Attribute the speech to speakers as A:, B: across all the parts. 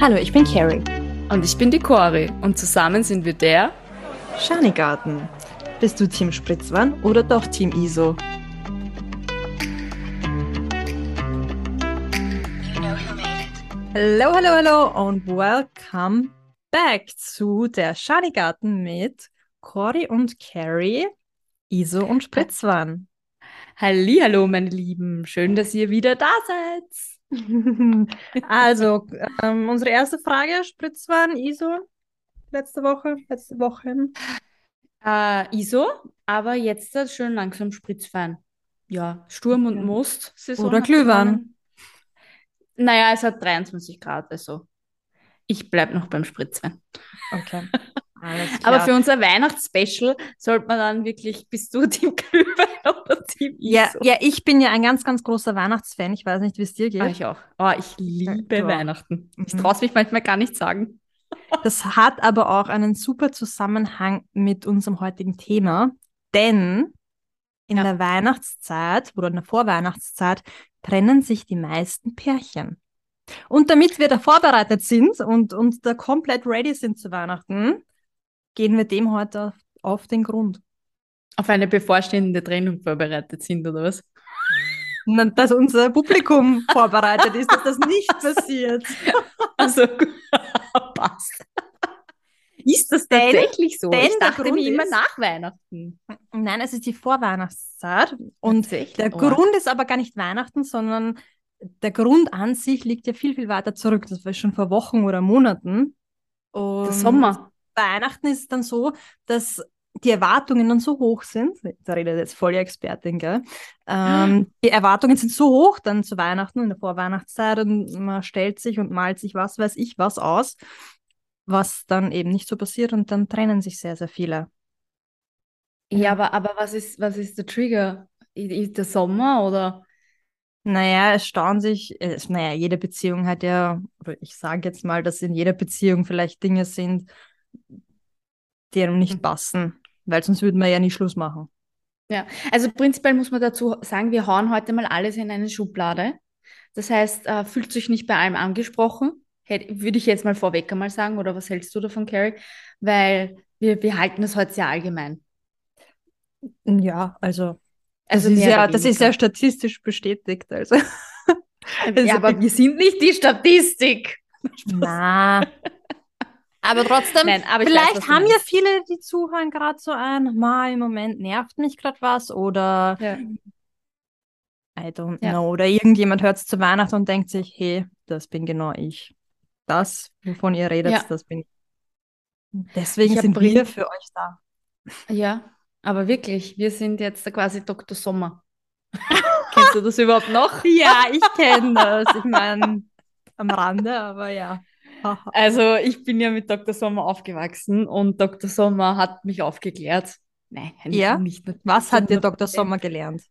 A: Hallo, ich bin Carrie.
B: Und ich bin die Cori und zusammen sind wir der
A: Schanigarten. Bist du Team Spritzwan oder doch Team ISO? Hallo, hallo, hallo und welcome back zu der Schanigarten mit Cori und Carrie, ISO und Spritzwan.
B: Hallo, meine Lieben. Schön, dass ihr wieder da seid.
A: also, ähm, unsere erste Frage, Spritzwan, ISO, letzte Woche, letzte Woche.
B: Äh, ISO, aber jetzt ist schön langsam Spritzwein. Ja, Sturm und Most.
A: Saison Oder Glühwein.
B: Naja, es hat 23 Grad, also ich bleibe noch beim Spritzwein.
A: Okay.
B: Aber für unser Weihnachtsspecial sollte man dann wirklich, bist du Team Glühwein oder Team
A: ISO? Ja, ja, ich bin ja ein ganz, ganz großer Weihnachtsfan. Ich weiß nicht, wie es dir geht. Ah,
B: ich auch. Oh, ich liebe ja, Weihnachten. Ich mhm. traue es mich manchmal gar nicht sagen.
A: Das hat aber auch einen super Zusammenhang mit unserem heutigen Thema, denn in ja. der Weihnachtszeit oder in der Vorweihnachtszeit trennen sich die meisten Pärchen. Und damit wir da vorbereitet sind und, und da komplett ready sind zu Weihnachten, gehen wir dem heute auf, den Grund.
B: Auf eine bevorstehende Trennung vorbereitet sind, oder was?
A: Dass unser Publikum vorbereitet ist, dass das nicht passiert.
B: Also, passt. Ist das tatsächlich so?
A: Denn ich dachte
B: mir immer nach Weihnachten.
A: Nein, es ist die Vorweihnachtszeit. Und der oh. Grund ist aber gar nicht Weihnachten, sondern der Grund an sich liegt ja viel, viel weiter zurück. Das war schon vor Wochen oder Monaten.
B: Und der Sommer.
A: Weihnachten ist es dann so, dass die Erwartungen dann so hoch sind, da redet jetzt voll die Expertin, gell? Ähm, die Erwartungen sind so hoch dann zu Weihnachten in der Vorweihnachtszeit und man stellt sich und malt sich was weiß ich was aus, was dann eben nicht so passiert und dann trennen sich sehr, sehr viele.
B: Ja, aber, aber was ist, was ist der Trigger? Ist der Sommer oder?
A: Naja, es stauen sich, äh, naja, jede Beziehung hat ja, ich sage jetzt mal, dass in jeder Beziehung vielleicht Dinge sind, die einem nicht mhm. passen, weil sonst würden wir ja nie Schluss machen.
B: Ja, also prinzipiell muss man dazu sagen, wir hauen heute mal alles in eine Schublade. Das heißt, äh, fühlt sich nicht bei allem angesprochen, Hätt, würde ich jetzt mal vorweg einmal sagen, oder was hältst du davon, Carrie? Weil wir, wir halten das heute sehr allgemein.
A: Ja, also, also das, ist ja, das ist ja statistisch bestätigt. Also.
B: ja, aber wir sind nicht die Statistik.
A: Na, aber trotzdem, Nein, aber vielleicht weiß, haben ja viele, die zuhören, gerade so ein, mal im Moment nervt mich gerade was oder ja. I don't ja. know. Oder irgendjemand hört es zu Weihnachten und denkt sich, hey, das bin genau ich. Das, wovon ihr redet, ja. das bin ich. Deswegen ich sind wir für euch da.
B: Ja, aber wirklich, wir sind jetzt quasi Dr. Sommer. Kennst du das überhaupt noch?
A: Ja, ich kenne das. Ich meine, am Rande, aber ja.
B: Also ich bin ja mit Dr. Sommer aufgewachsen und Dr. Sommer hat mich aufgeklärt.
A: Nein, ja? nicht. Was hat dir Dr. Sommer gelernt?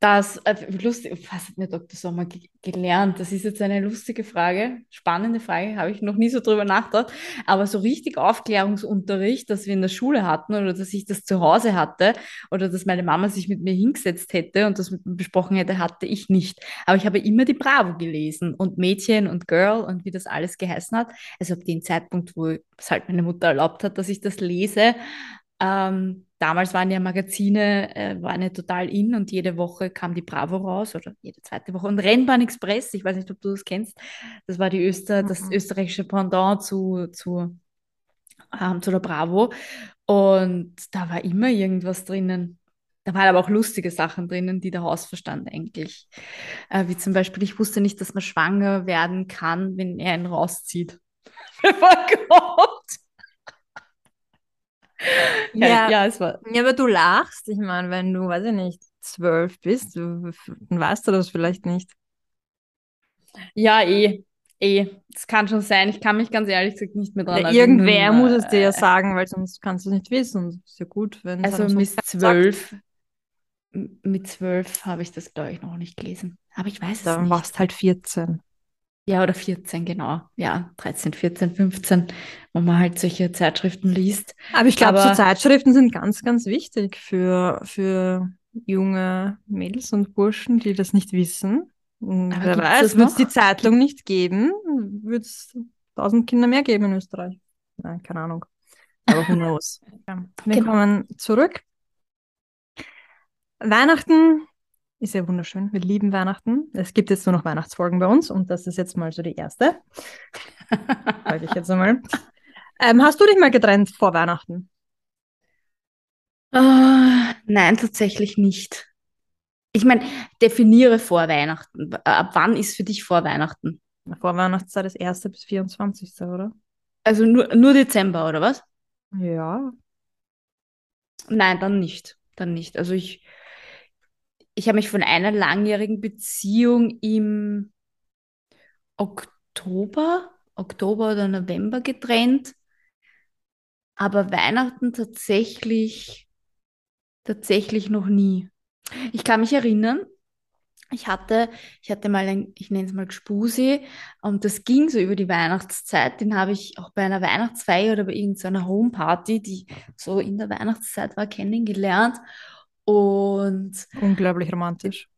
B: Das, äh, lustig, was hat mir Dr. Sommer ge gelernt? Das ist jetzt eine lustige Frage, spannende Frage, habe ich noch nie so drüber nachgedacht. Aber so richtig Aufklärungsunterricht, dass wir in der Schule hatten oder dass ich das zu Hause hatte oder dass meine Mama sich mit mir hingesetzt hätte und das mit mir besprochen hätte, hatte ich nicht. Aber ich habe immer die Bravo gelesen und Mädchen und Girl und wie das alles geheißen hat. Also ab dem Zeitpunkt, wo es halt meine Mutter erlaubt hat, dass ich das lese, ähm, damals waren ja Magazine, äh, waren ja total in und jede Woche kam die Bravo raus oder jede zweite Woche. Und Rennbahn Express, ich weiß nicht, ob du das kennst, das war die Öster, mhm. das österreichische Pendant zu, zu, ähm, zu der Bravo. Und da war immer irgendwas drinnen. Da waren aber auch lustige Sachen drinnen, die der Hausverstand eigentlich, äh, wie zum Beispiel, ich wusste nicht, dass man schwanger werden kann, wenn er ihn rauszieht. Bevor kommt.
A: Ja, ja, es war. Ja, aber du lachst. Ich meine, wenn du, weiß ich nicht, zwölf bist, dann weißt du das vielleicht nicht.
B: Ja, eh. Eh, das kann schon sein. Ich kann mich ganz ehrlich gesagt nicht mehr dran
A: ja, Irgendwer äh, muss es dir ja sagen, weil sonst kannst du es nicht wissen. ist ja gut, wenn
B: Also mit zwölf, mit zwölf habe ich das, glaube ich, noch nicht gelesen. Aber ich weiß
A: Dann
B: es nicht.
A: Dann warst halt 14.
B: Ja, oder 14, genau. Ja, 13, 14, 15, wo man halt solche Zeitschriften liest.
A: Aber ich glaube, so Zeitschriften sind ganz, ganz wichtig für, für junge Mädels und Burschen, die das nicht wissen. Hm, wer weiß, wird es die Zeitung nicht geben, wird es tausend Kinder mehr geben in Österreich. Nein, keine Ahnung. Aber who knows. ja. Wir genau. kommen zurück. Weihnachten ist ja wunderschön. Wir lieben Weihnachten. Es gibt jetzt nur noch Weihnachtsfolgen bei uns und das ist jetzt mal so die erste. Sage ich jetzt einmal. Ähm, hast du dich mal getrennt vor Weihnachten?
B: Uh, nein, tatsächlich nicht. Ich meine, definiere vor Weihnachten. Ab wann ist für dich vor Weihnachten?
A: Vor Weihnachtszeit ist 1. bis 24. oder?
B: Also nur, nur Dezember, oder was?
A: Ja.
B: Nein, dann nicht. Dann nicht. Also ich, ich habe mich von einer langjährigen Beziehung im Oktober, Oktober oder November getrennt. Aber Weihnachten tatsächlich, tatsächlich noch nie. Ich kann mich erinnern, ich hatte, ich hatte mal ein, ich nenne es mal Gspusi, und das ging so über die Weihnachtszeit. Den habe ich auch bei einer Weihnachtsfeier oder bei irgendeiner Homeparty, die so in der Weihnachtszeit war, kennengelernt. Und
A: unglaublich romantisch.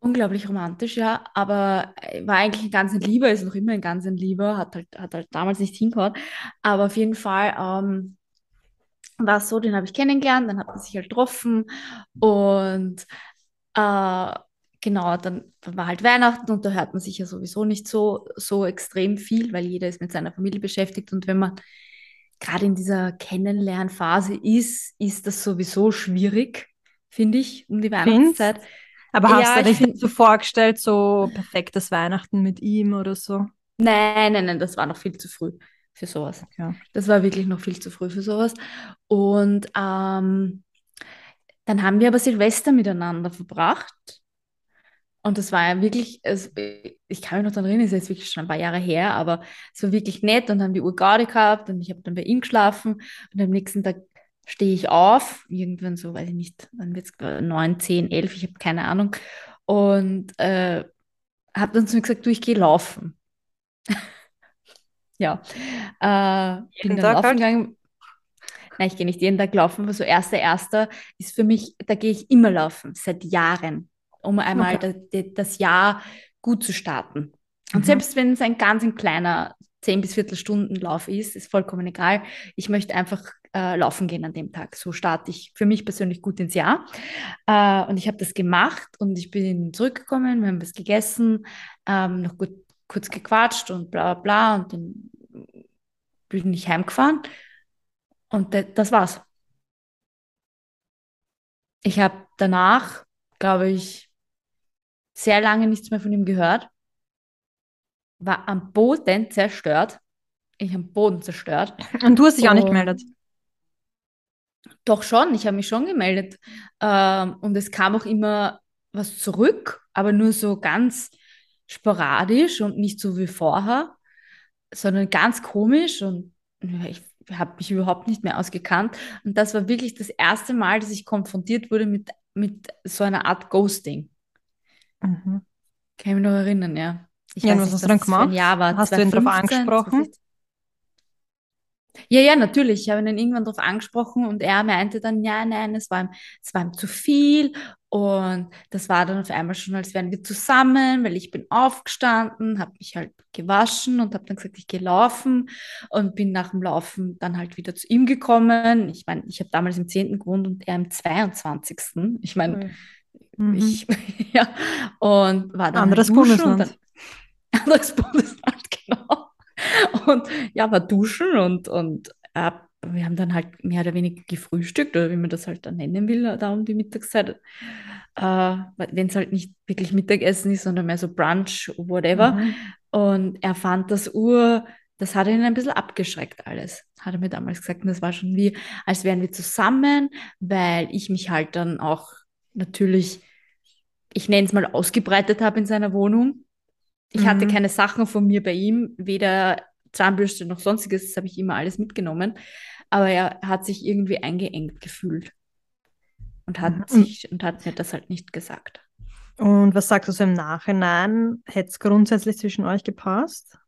B: Unglaublich romantisch, ja, aber war eigentlich ein ganz ein Lieber, ist noch immer ein ganz ein Lieber, hat halt, hat halt damals nicht hingehauen. Aber auf jeden Fall ähm, war es so, den habe ich kennengelernt, dann hat man sich halt getroffen und äh, genau, dann, dann, war halt Weihnachten und da hört man sich ja sowieso nicht so, so extrem viel, weil jeder ist mit seiner Familie beschäftigt und wenn man gerade in dieser Kennenlernphase ist, ist das sowieso schwierig, finde ich, um die Weihnachtszeit.
A: Aber hast ja, du dir nicht so vorgestellt, so perfektes Weihnachten mit ihm oder so?
B: Nein, nein, nein, das war noch viel zu früh für sowas. Ja. Das war wirklich noch viel zu früh für sowas. Und ähm, dann haben wir aber Silvester miteinander verbracht. Und das war ja wirklich, also ich kann mich noch daran erinnern, es ist jetzt wirklich schon ein paar Jahre her, aber es war wirklich nett und haben die Uhr gerade gehabt und ich habe dann bei ihm geschlafen und am nächsten Tag stehe ich auf, irgendwann so, weiß ich nicht, dann wird es 9, 10, 11, ich habe keine Ahnung und äh, habe dann zu mir gesagt, du, ich gehe laufen. ja, äh, bin dann laufen gegangen. Nein, ich gehe nicht jeden Tag laufen, aber so erster, erster ist für mich, da gehe ich immer laufen, seit Jahren, um einmal okay. das, das Jahr gut zu starten. Und mhm. selbst wenn es ein ganz ein kleiner 10 bis Viertelstunden Lauf ist, ist vollkommen egal. Ich möchte einfach äh, laufen gehen an dem Tag. So starte ich für mich persönlich gut ins Jahr. Äh, und ich habe das gemacht und ich bin zurückgekommen, wir haben was gegessen, ähm, noch gut, kurz gequatscht und bla bla bla und dann bin ich heimgefahren und das war's. Ich habe danach, glaube ich, sehr lange nichts mehr von ihm gehört, war am Boden zerstört. Ich am Boden zerstört.
A: Und du hast dich und, auch nicht gemeldet?
B: Doch schon, ich habe mich schon gemeldet. Ähm, und es kam auch immer was zurück, aber nur so ganz sporadisch und nicht so wie vorher, sondern ganz komisch und ich habe mich überhaupt nicht mehr ausgekannt. Und das war wirklich das erste Mal, dass ich konfrontiert wurde mit, mit so einer Art Ghosting. Mhm. Kann ich mich noch erinnern, ja. Ich
A: ja, was hast du dann gemacht? Jahr war, hast 2015, du ihn darauf angesprochen?
B: Ja, ja, natürlich. Ich habe ihn dann irgendwann darauf angesprochen und er meinte dann, ja, nein, es war ihm, es war ihm zu viel. Und das war dann auf einmal schon, als wären wir zusammen, weil ich bin aufgestanden, habe mich halt gewaschen und habe dann gesagt, ich gehe laufen und bin nach dem Laufen dann halt wieder zu ihm gekommen. Ich meine, ich habe damals im 10. gewohnt und er im 22. Ich meine, mhm. ich, ja, und war dann
A: anderes halt Bundesland.
B: Dann, anderes Bundesland, genau. Und ja, war duschen und, und äh, wir haben dann halt mehr oder weniger gefrühstückt oder wie man das halt dann nennen will, da um die Mittagszeit. Äh, Wenn es halt nicht wirklich Mittagessen ist, sondern mehr so Brunch, whatever. Mhm. Und er fand das Uhr, das hat ihn ein bisschen abgeschreckt alles, hat er mir damals gesagt. Und das war schon wie, als wären wir zusammen, weil ich mich halt dann auch natürlich, ich nenne es mal, ausgebreitet habe in seiner Wohnung. Ich mhm. hatte keine Sachen von mir bei ihm, weder Zahnbürste noch sonstiges, das habe ich immer alles mitgenommen. Aber er hat sich irgendwie eingeengt gefühlt und hat, mhm. sich, und hat mir das halt nicht gesagt.
A: Und was sagst du so im Nachhinein? Hätte es grundsätzlich zwischen euch gepasst?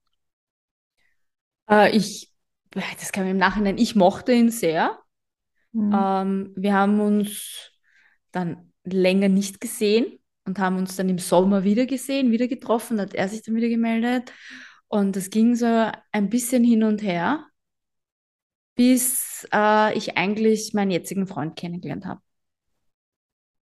B: Äh, ich, das kam im Nachhinein, ich mochte ihn sehr. Mhm. Ähm, wir haben uns dann länger nicht gesehen. Und haben uns dann im Sommer wieder gesehen, wieder getroffen, hat er sich dann wieder gemeldet. Und das ging so ein bisschen hin und her, bis äh, ich eigentlich meinen jetzigen Freund kennengelernt habe.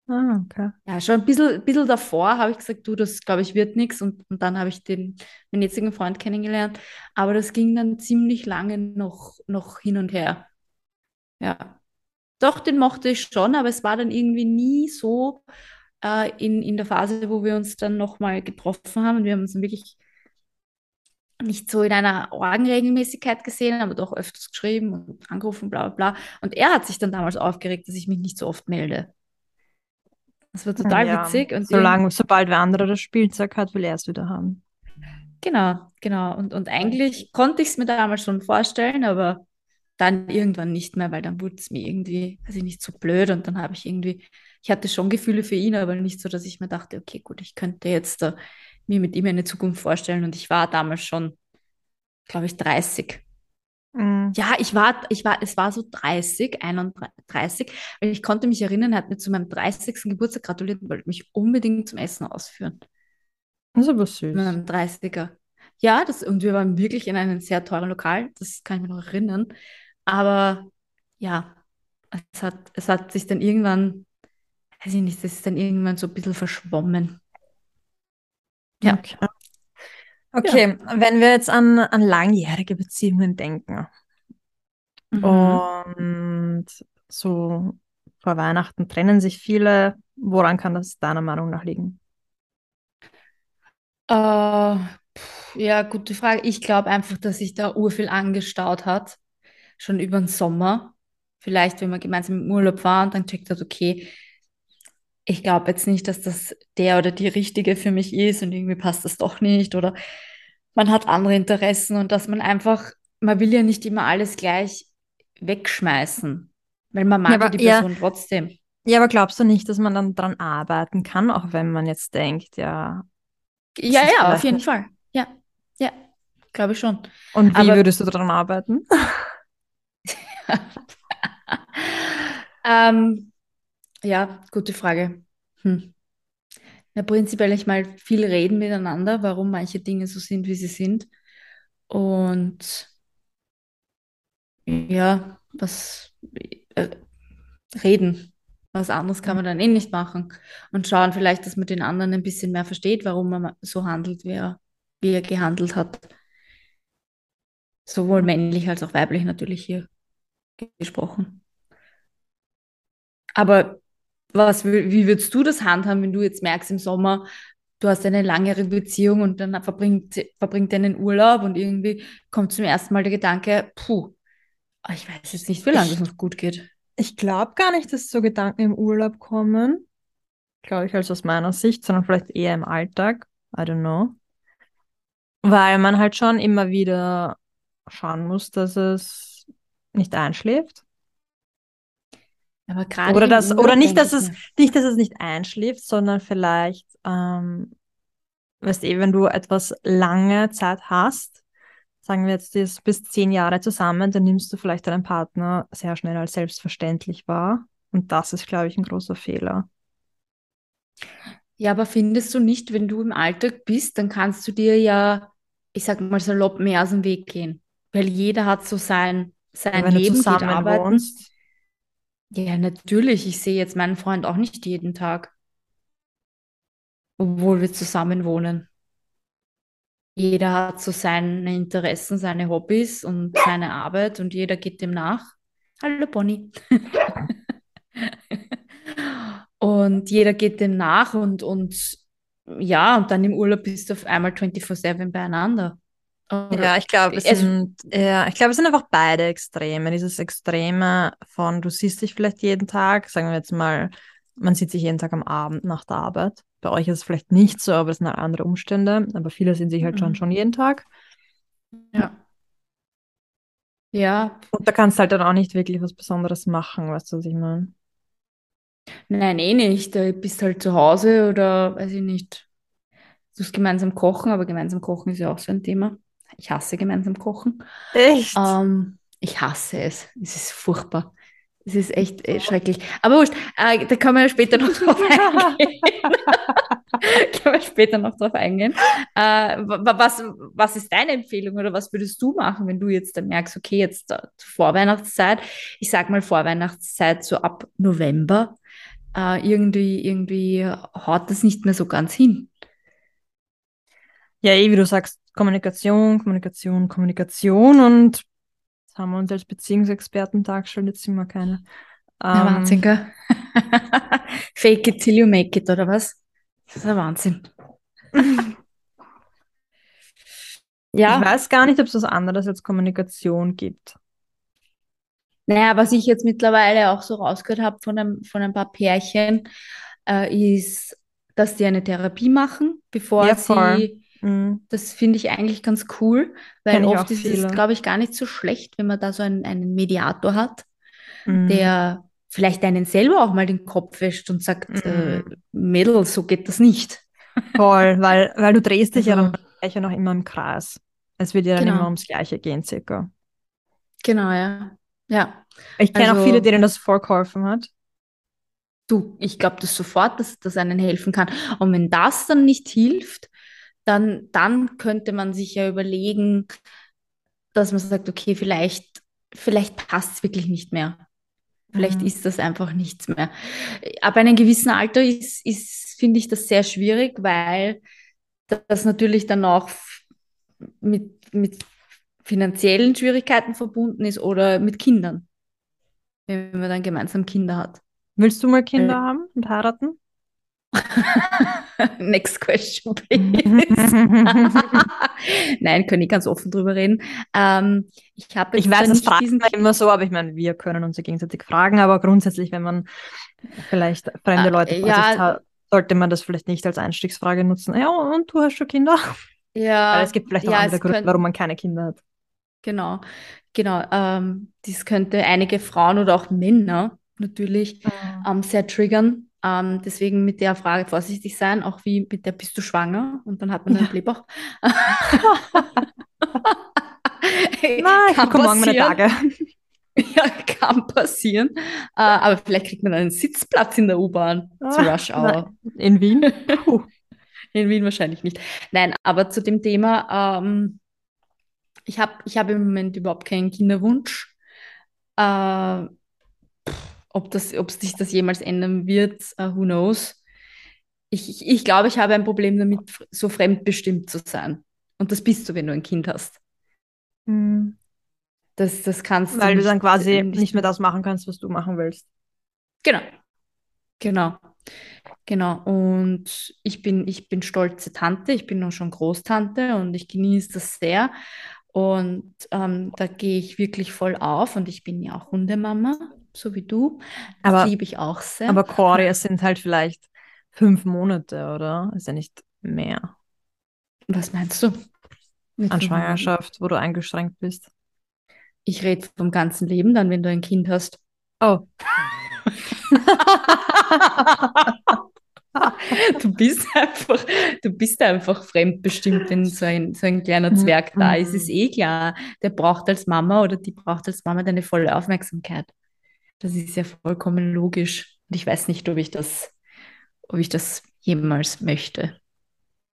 A: Ah, okay.
B: Ja, schon ein bisschen, bisschen davor habe ich gesagt, du, das glaube ich wird nichts. Und, und dann habe ich den, meinen jetzigen Freund kennengelernt. Aber das ging dann ziemlich lange noch, noch hin und her. Ja. Doch, den mochte ich schon, aber es war dann irgendwie nie so äh, in, in der Phase, wo wir uns dann nochmal getroffen haben. Und wir haben uns dann wirklich nicht so in einer Orgenregelmäßigkeit gesehen, aber doch öfters geschrieben und angerufen, bla bla bla. Und er hat sich dann damals aufgeregt, dass ich mich nicht so oft melde. Das war total ja, witzig. Und
A: solange, sobald wer andere das Spielzeug hat, will er es wieder haben.
B: Genau, genau. Und, und eigentlich konnte ich es mir damals schon vorstellen, aber dann irgendwann nicht mehr, weil dann wurde es mir irgendwie, weiß ich nicht, so blöd und dann habe ich irgendwie, ich hatte schon Gefühle für ihn, aber nicht so, dass ich mir dachte, okay, gut, ich könnte jetzt uh, mir mit ihm eine Zukunft vorstellen und ich war damals schon, glaube ich, 30. Mhm. Ja, ich war, ich war, es war so 30, 31, weil ich konnte mich erinnern, er hat mir zu meinem 30. Geburtstag gratuliert und wollte mich unbedingt zum Essen ausführen.
A: Das ist aber süß.
B: Mit meinem 30er. Ja, das, und wir waren wirklich in einem sehr teuren Lokal, das kann ich mir noch erinnern. Aber ja, es hat, es hat sich dann irgendwann, weiß ich nicht, das ist dann irgendwann so ein bisschen verschwommen.
A: Ja. Okay. Okay, ja. wenn wir jetzt an, an langjährige Beziehungen denken mhm. und so vor Weihnachten trennen sich viele, woran kann das deiner Meinung nach liegen?
B: Uh, ja, gute Frage. Ich glaube einfach, dass sich da urviel angestaut hat, schon über den Sommer. Vielleicht, wenn man gemeinsam im Urlaub war und dann checkt hat, okay, ich glaube jetzt nicht, dass das der oder die richtige für mich ist und irgendwie passt das doch nicht oder man hat andere Interessen und dass man einfach, man will ja nicht immer alles gleich wegschmeißen, weil man mag ja, aber, die Person ja, trotzdem.
A: Ja, aber glaubst du nicht, dass man dann dran arbeiten kann, auch wenn man jetzt denkt, ja.
B: Ja, ja, auf jeden Fall. Ja, ja, glaube ich schon.
A: Und wie aber, würdest du daran arbeiten?
B: ähm, ja, gute Frage. Hm. Ja, prinzipiell ich mal viel reden miteinander, warum manche Dinge so sind, wie sie sind. Und ja, was äh, reden. Was anderes kann man dann eh nicht machen. Und schauen vielleicht, dass man den anderen ein bisschen mehr versteht, warum man so handelt, wie er, wie er gehandelt hat. Sowohl männlich als auch weiblich natürlich hier gesprochen. Aber was, wie würdest du das handhaben, wenn du jetzt merkst im Sommer, du hast eine langere Beziehung und dann verbringt, verbringt einen Urlaub und irgendwie kommt zum ersten Mal der Gedanke, puh, ich weiß jetzt nicht, wie lange das noch gut geht.
A: Ich glaube gar nicht, dass so Gedanken im Urlaub kommen. Glaube ich, als aus meiner Sicht, sondern vielleicht eher im Alltag. I don't know. Weil man halt schon immer wieder schauen muss, dass es nicht einschläft. Aber gerade oder das, oder nicht, dass es nicht, dass es nicht einschläft, sondern vielleicht, ähm, weißt du, wenn du etwas lange Zeit hast, sagen wir jetzt, du bis zehn Jahre zusammen, dann nimmst du vielleicht deinen Partner sehr schnell als selbstverständlich wahr. Und das ist, glaube ich, ein großer Fehler.
B: Ja, aber findest du nicht, wenn du im Alltag bist, dann kannst du dir ja, ich sag mal salopp, mehr aus dem Weg gehen. Weil jeder hat so sein, sein ja, Leben, geht arbeiten. Wohnst, ja, natürlich. Ich sehe jetzt meinen Freund auch nicht jeden Tag, obwohl wir zusammen wohnen. Jeder hat so seine Interessen, seine Hobbys und seine Arbeit und jeder geht dem nach. Hallo Bonnie. und jeder geht dem nach und, und ja, und dann im Urlaub bist du auf einmal 24-7 beieinander.
A: Ja, ich glaube, es, sind, ja, ich glaube, es sind einfach beide Extreme. Dieses Extreme von, du siehst dich vielleicht jeden Tag, sagen wir jetzt mal, man sieht sich jeden Tag am Abend nach der Arbeit. Bei euch ist es vielleicht nicht so, aber es sind halt andere Umstände. Aber viele sehen sich halt mhm. schon, schon jeden Tag.
B: Ja. Ja.
A: Und da kannst du halt dann auch nicht wirklich was Besonderes machen, weißt du, was ich meine?
B: Nein, eh nicht. Du bist halt zu Hause oder weiß ich nicht. Du musst gemeinsam kochen, aber gemeinsam kochen ist ja auch so ein Thema. Ich hasse gemeinsam kochen.
A: Echt?
B: Ähm, ich hasse es. Es ist furchtbar. Das ist echt äh, schrecklich. Aber wurscht, äh, da man ja später noch drauf eingehen. kann man später noch drauf eingehen. Äh, was, was ist deine Empfehlung oder was würdest du machen, wenn du jetzt dann merkst, okay, jetzt äh, Vorweihnachtszeit, ich sag mal Vorweihnachtszeit so ab November, äh, irgendwie, irgendwie haut das nicht mehr so ganz hin.
A: Ja, eh, wie du sagst, Kommunikation, Kommunikation, Kommunikation und jetzt haben wir uns als Beziehungsexperten dargestellt, jetzt sind wir keine.
B: Ja, ähm, Wahnsinn, gell? Fake it till you make it, oder was? Das ist ein Wahnsinn.
A: ja. Ich weiß gar nicht, ob es was anderes als Kommunikation gibt.
B: Naja, was ich jetzt mittlerweile auch so rausgehört habe von ein, von ein paar Pärchen, äh, ist, dass die eine Therapie machen, bevor ja, sie. Mhm. Das finde ich eigentlich ganz cool, weil oft ist es, glaube ich, gar nicht so schlecht, wenn man da so einen, einen Mediator hat, mhm. der vielleicht einen selber auch mal den Kopf wäscht und sagt, mhm. äh, Mädel, so geht das nicht.
A: Voll, weil, weil du drehst dich also, ja dann ja noch immer im Kreis. Es wird ja dann genau. immer ums Gleiche gehen, circa.
B: Genau, ja. Ja.
A: Ich kenne also, auch viele, denen das vorgeholfen hat.
B: Du, ich glaube das sofort, dass das einen helfen kann. Und wenn das dann nicht hilft, dann, dann könnte man sich ja überlegen, dass man sagt, okay, vielleicht, vielleicht passt es wirklich nicht mehr. Vielleicht mhm. ist das einfach nichts mehr. Ab einem gewissen Alter ist, ist finde ich das sehr schwierig, weil das natürlich dann auch mit, mit finanziellen Schwierigkeiten verbunden ist oder mit Kindern, wenn man dann gemeinsam Kinder hat.
A: Willst du mal Kinder äh, haben und heiraten?
B: Next question, please. Nein, kann ich ganz offen drüber reden. Ähm,
A: ich habe ich weiß, das diesen... man immer so, aber ich meine, wir können uns ja gegenseitig fragen, aber grundsätzlich, wenn man vielleicht fremde ah, Leute äh, ja, hat, sollte man das vielleicht nicht als Einstiegsfrage nutzen. Ja, und du hast schon Kinder?
B: Ja.
A: Weil es gibt vielleicht auch ja, andere Gründe, warum man keine Kinder hat.
B: Genau, genau. Ähm, dies könnte einige Frauen oder auch Männer natürlich mhm. ähm, sehr triggern ähm, deswegen mit der Frage vorsichtig sein, auch wie mit der bist du schwanger und dann hat man ja. einen Blähbauch.
A: Nein, kann kommen morgen meine Tage.
B: Ja, kann passieren. Äh, aber vielleicht kriegt man einen Sitzplatz in der U-Bahn ah, zu Rush Hour.
A: In Wien?
B: Puh. In Wien wahrscheinlich nicht. Nein, aber zu dem Thema, ähm, ich habe ich hab im Moment überhaupt keinen Kinderwunsch. Äh, ob, das, ob sich das jemals ändern wird, uh, who knows. Ich, ich, ich glaube, ich habe ein Problem damit, so fremdbestimmt zu sein. Und das bist du, wenn du ein Kind hast.
A: Mhm.
B: Das, das kannst
A: Weil du, nicht, dann quasi äh, nicht mehr das machen kannst, was du machen willst.
B: Genau. Genau. Genau. Und ich bin, ich bin stolze Tante, ich bin auch schon Großtante und ich genieße das sehr. Und ähm, da gehe ich wirklich voll auf und ich bin ja auch Hundemama so wie du. Das aber, liebe ich auch sehr.
A: Aber Cory, es sind halt vielleicht fünf Monate, oder? Ist ja nicht mehr.
B: Was meinst du?
A: An Schwangerschaft, wo du eingeschränkt bist.
B: Ich rede vom ganzen Leben dann, wenn du ein Kind hast.
A: Oh.
B: du bist einfach, du bist einfach fremdbestimmt, wenn so ein, so ein kleiner Zwerg da ist. Es ist eh klar, der braucht als Mama oder die braucht als Mama deine volle Aufmerksamkeit. Das ist ja vollkommen logisch. Und ich weiß nicht, ob ich das, ob ich das jemals möchte.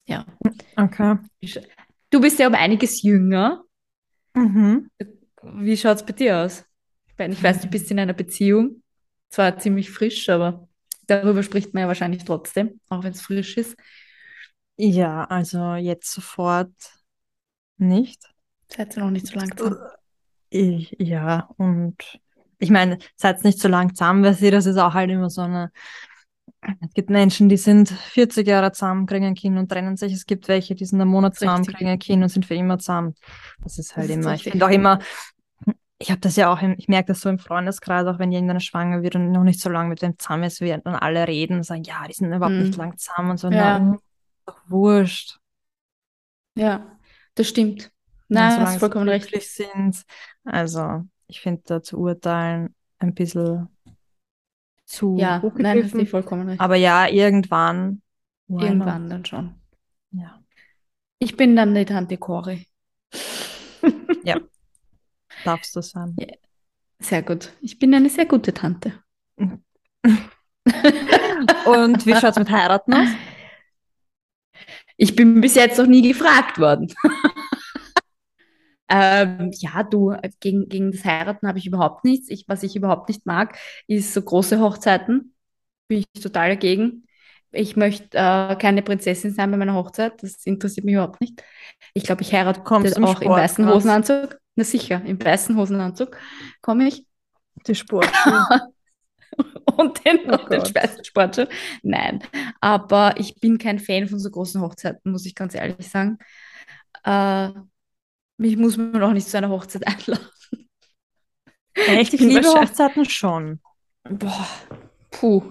B: Ja.
A: Okay.
B: Du bist ja um einiges jünger.
A: Mhm.
B: Wie schaut es bei dir aus? Ich weiß, du bist in einer Beziehung. Zwar ziemlich frisch, aber darüber spricht man ja wahrscheinlich trotzdem, auch wenn es frisch ist.
A: Ja, also jetzt sofort nicht.
B: Seid ihr noch nicht so langsam?
A: Ich, ja, und ich meine, seid nicht so lang zusammen, weil sie, das ist auch halt immer so eine. Es gibt Menschen, die sind 40 Jahre zusammen, kriegen ein Kind und trennen sich. Es gibt welche, die sind einen Monat zusammen, kriegen ein Kind und sind für immer zusammen. Das ist halt das immer. Ist ich finde auch immer, ich habe das ja auch, im, ich merke das so im Freundeskreis, auch wenn jemand schwanger wird und noch nicht so lange mit dem zusammen ist, wie dann alle reden und sagen, ja, die sind überhaupt mhm. nicht lang zusammen und so.
B: Ja. Na,
A: doch wurscht.
B: Ja, das stimmt. Nein, ja, hast vollkommen recht.
A: Sind. Also, ich finde da zu urteilen ein bisschen zu
B: Ja, nein, hast du vollkommen recht.
A: Aber ja, irgendwann.
B: Irgendwann dann schon.
A: Ja.
B: Ich bin dann die Tante Cori.
A: ja. Darfst du sein.
B: Ja. Sehr gut. Ich bin eine sehr gute Tante.
A: Und wie schaut es mit Heiraten aus?
B: Ich bin bis jetzt noch nie gefragt worden. Ähm, ja, du, gegen, gegen das Heiraten habe ich überhaupt nichts. Ich, was ich überhaupt nicht mag, ist so große Hochzeiten. Bin ich total dagegen. Ich möchte äh, keine Prinzessin sein bei meiner Hochzeit. Das interessiert mich überhaupt nicht. Ich glaube, ich heirate Kommst auch Sport, im weißen was? Hosenanzug. Na sicher, im weißen Hosenanzug komme ich.
A: Die Sport.
B: und den, oh und den Speisensportschuh. Nein, aber ich bin kein Fan von so großen Hochzeiten, muss ich ganz ehrlich sagen. Äh, mich muss man auch nicht zu einer Hochzeit einladen.
A: Echt? Ich liebe Hochzeiten schon.
B: Boah, puh.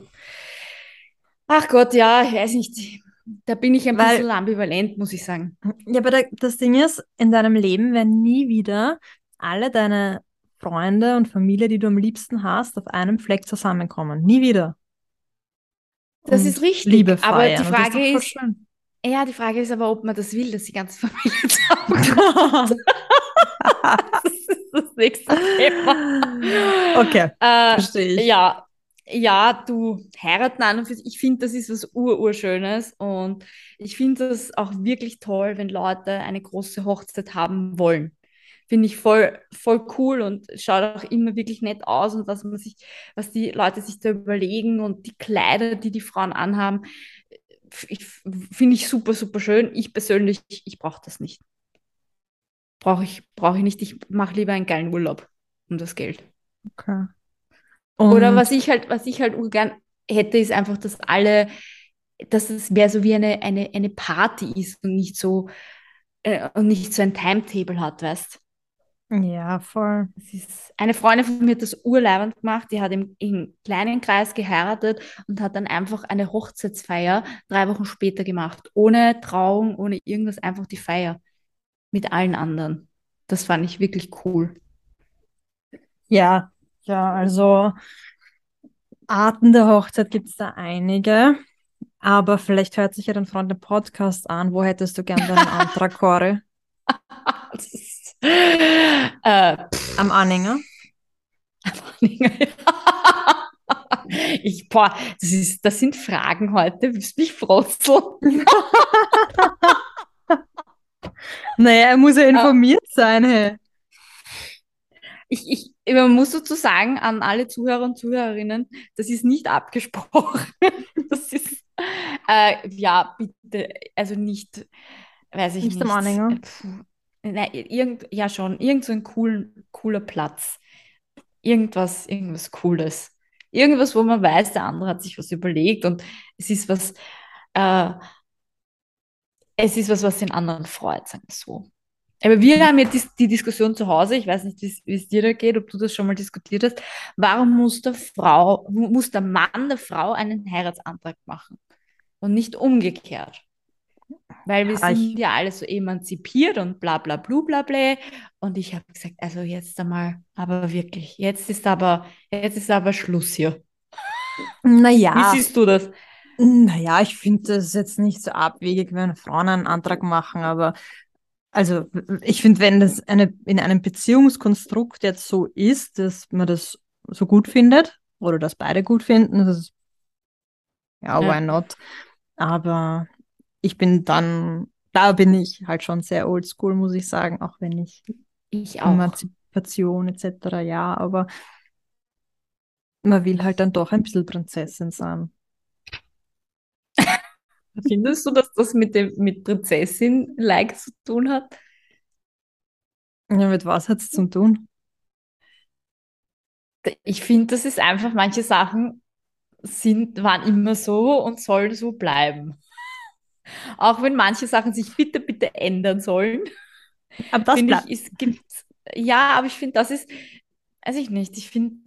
B: Ach Gott, ja, ich weiß nicht. Da bin ich ein Weil, bisschen ambivalent, muss ich sagen.
A: Ja, aber das Ding ist, in deinem Leben werden nie wieder alle deine Freunde und Familie, die du am liebsten hast, auf einem Fleck zusammenkommen. Nie wieder.
B: Das und ist richtig. Liebe feiern. Aber die Frage ist, ist ja, die Frage ist aber, ob man das will, dass die ganze Familie zusammenkommt. das ist das nächste Thema.
A: Okay, äh, verstehe ich.
B: Ja, ja, du heiraten an und für sich, ich finde, das ist was Ururschönes und ich finde das auch wirklich toll, wenn Leute eine große Hochzeit haben wollen finde ich voll, voll cool und schaut auch immer wirklich nett aus und was man sich, was die Leute sich da überlegen und die Kleider, die die Frauen anhaben, finde ich super, super schön. Ich persönlich, ich brauche das nicht. Brauche ich, brauche ich nicht. Ich mache lieber einen geilen Urlaub um das Geld.
A: Okay.
B: Und Oder was ich halt, was ich halt gern hätte, ist einfach, dass alle, dass es mehr so wie eine, eine, eine Party ist und nicht so äh, und nicht so ein Timetable hat, weißt
A: ja, voll.
B: eine Freundin von mir hat das urleibend gemacht, die hat im, im kleinen Kreis geheiratet und hat dann einfach eine Hochzeitsfeier drei Wochen später gemacht. Ohne Trauung, ohne irgendwas, einfach die Feier mit allen anderen. Das fand ich wirklich cool.
A: Ja, ja, also Arten der Hochzeit gibt es da einige. Aber vielleicht hört sich ja dein Freund den Podcast an. Wo hättest du gern deinen Antrag, Corey? das ist äh, Am Anhänger? Am Anhänger,
B: Ich, boah, das, ist, das sind Fragen heute. Willst mich frotzeln?
A: naja, er muss ja informiert sein, hey.
B: Ich, ich, man muss dazu sagen, an alle Zuhörer und Zuhörerinnen, das ist nicht abgesprochen. Das ist, äh, ja, bitte, also nicht, weiß ich nicht. Nicht am
A: Anhänger.
B: Nein, irgend, ja schon, irgend so ein cool, cooler Platz. Irgendwas, irgendwas Cooles. Irgendwas, wo man weiß, der andere hat sich was überlegt und es ist was, äh, es ist was, was den anderen freut, sagen wir so. Aber wir haben die, die Diskussion zu Hause, ich weiß nicht, wie es dir da geht, ob du das schon mal diskutiert hast. Warum muss der Frau, muss der Mann der Frau einen Heiratsantrag machen und nicht umgekehrt? Weil wir ja, sind ja alle so emanzipiert und bla bla bla bla bla. Und ich habe gesagt, also jetzt einmal, aber wirklich, jetzt ist aber, jetzt ist aber Schluss hier.
A: Naja.
B: Wie siehst du das?
A: Naja, ich finde das jetzt nicht so abwegig, wenn Frauen einen Antrag machen, aber also ich finde, wenn das eine, in einem Beziehungskonstrukt jetzt so ist, dass man das so gut findet oder dass beide gut finden, das ist ja, why not? Aber ich bin dann, da bin ich halt schon sehr oldschool, muss ich sagen, auch wenn ich,
B: ich auch.
A: Emanzipation etc. ja, aber man will halt dann doch ein bisschen Prinzessin sein.
B: Findest du, dass das mit dem mit Prinzessin-like zu tun hat?
A: Ja, mit was hat es zu tun?
B: Ich finde, das ist einfach, manche Sachen sind, waren immer so und sollen so bleiben. Auch wenn manche Sachen sich bitte, bitte ändern sollen.
A: Aber das
B: finde ich, gibt, ja, aber ich finde, das ist, weiß ich nicht, ich finde,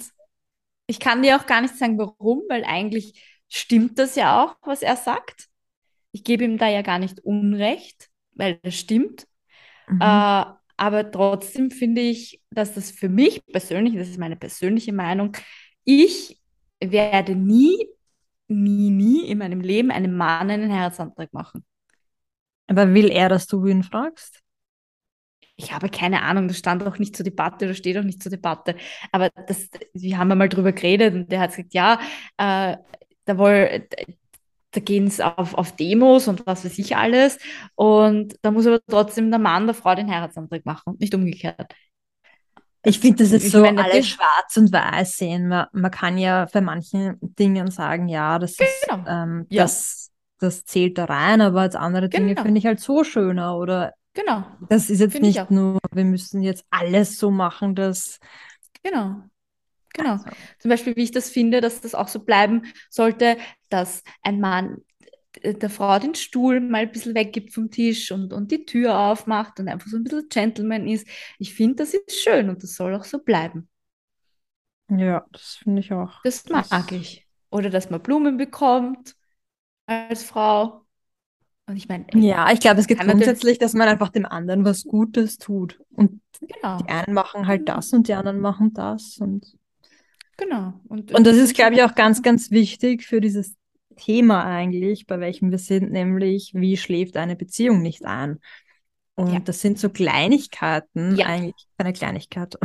B: ich kann dir auch gar nicht sagen, warum, weil eigentlich stimmt das ja auch, was er sagt. Ich gebe ihm da ja gar nicht Unrecht, weil das stimmt. Mhm. Äh, aber trotzdem finde ich, dass das für mich persönlich, das ist meine persönliche Meinung, ich werde nie nie, nie in meinem Leben einem Mann einen Heiratsantrag machen.
A: Aber will er, dass du ihn fragst?
B: ich habe keine Ahnung, das stand auch nicht zur Debatte oder steht auch nicht zur Debatte. Aber das, wir haben einmal drüber geredet und der hat gesagt, ja, äh, da da gehen es auf, auf Demos und was weiß ich alles. Und da muss aber trotzdem der Mann der Frau den Heiratsantrag machen und nicht umgekehrt.
A: Ich finde, das ist so meine, alles schwarz und weiß sehen. Man, man kann ja für manchen Dingen sagen, ja, das, genau. ist, ähm, ja. das, das zählt da rein, aber als andere Dinge genau. finde ich halt so schöner oder
B: Genau.
A: Das ist jetzt Find nicht nur, wir müssen jetzt alles so machen, dass.
B: Genau. Genau. Also. Zum Beispiel, wie ich das finde, dass das auch so bleiben sollte, dass ein Mann der Frau den Stuhl mal ein bisschen weggibt vom Tisch und, und die Tür aufmacht und einfach so ein bisschen Gentleman ist. Ich finde, das ist schön und das soll auch so bleiben.
A: Ja, das finde ich auch.
B: Das mag das... ich. Oder dass man Blumen bekommt als Frau. Und ich meine,
A: ja, ich glaube, es geht grundsätzlich, dass man einfach dem anderen was Gutes tut. Und genau. die einen machen halt das und die anderen machen das. Und
B: genau.
A: Und, und das ist, glaube ich, auch ganz, ganz wichtig für dieses Thema eigentlich, bei welchem wir sind, nämlich, wie schläft eine Beziehung nicht ein? Und ja. das sind so Kleinigkeiten, ja. eigentlich keine Kleinigkeit.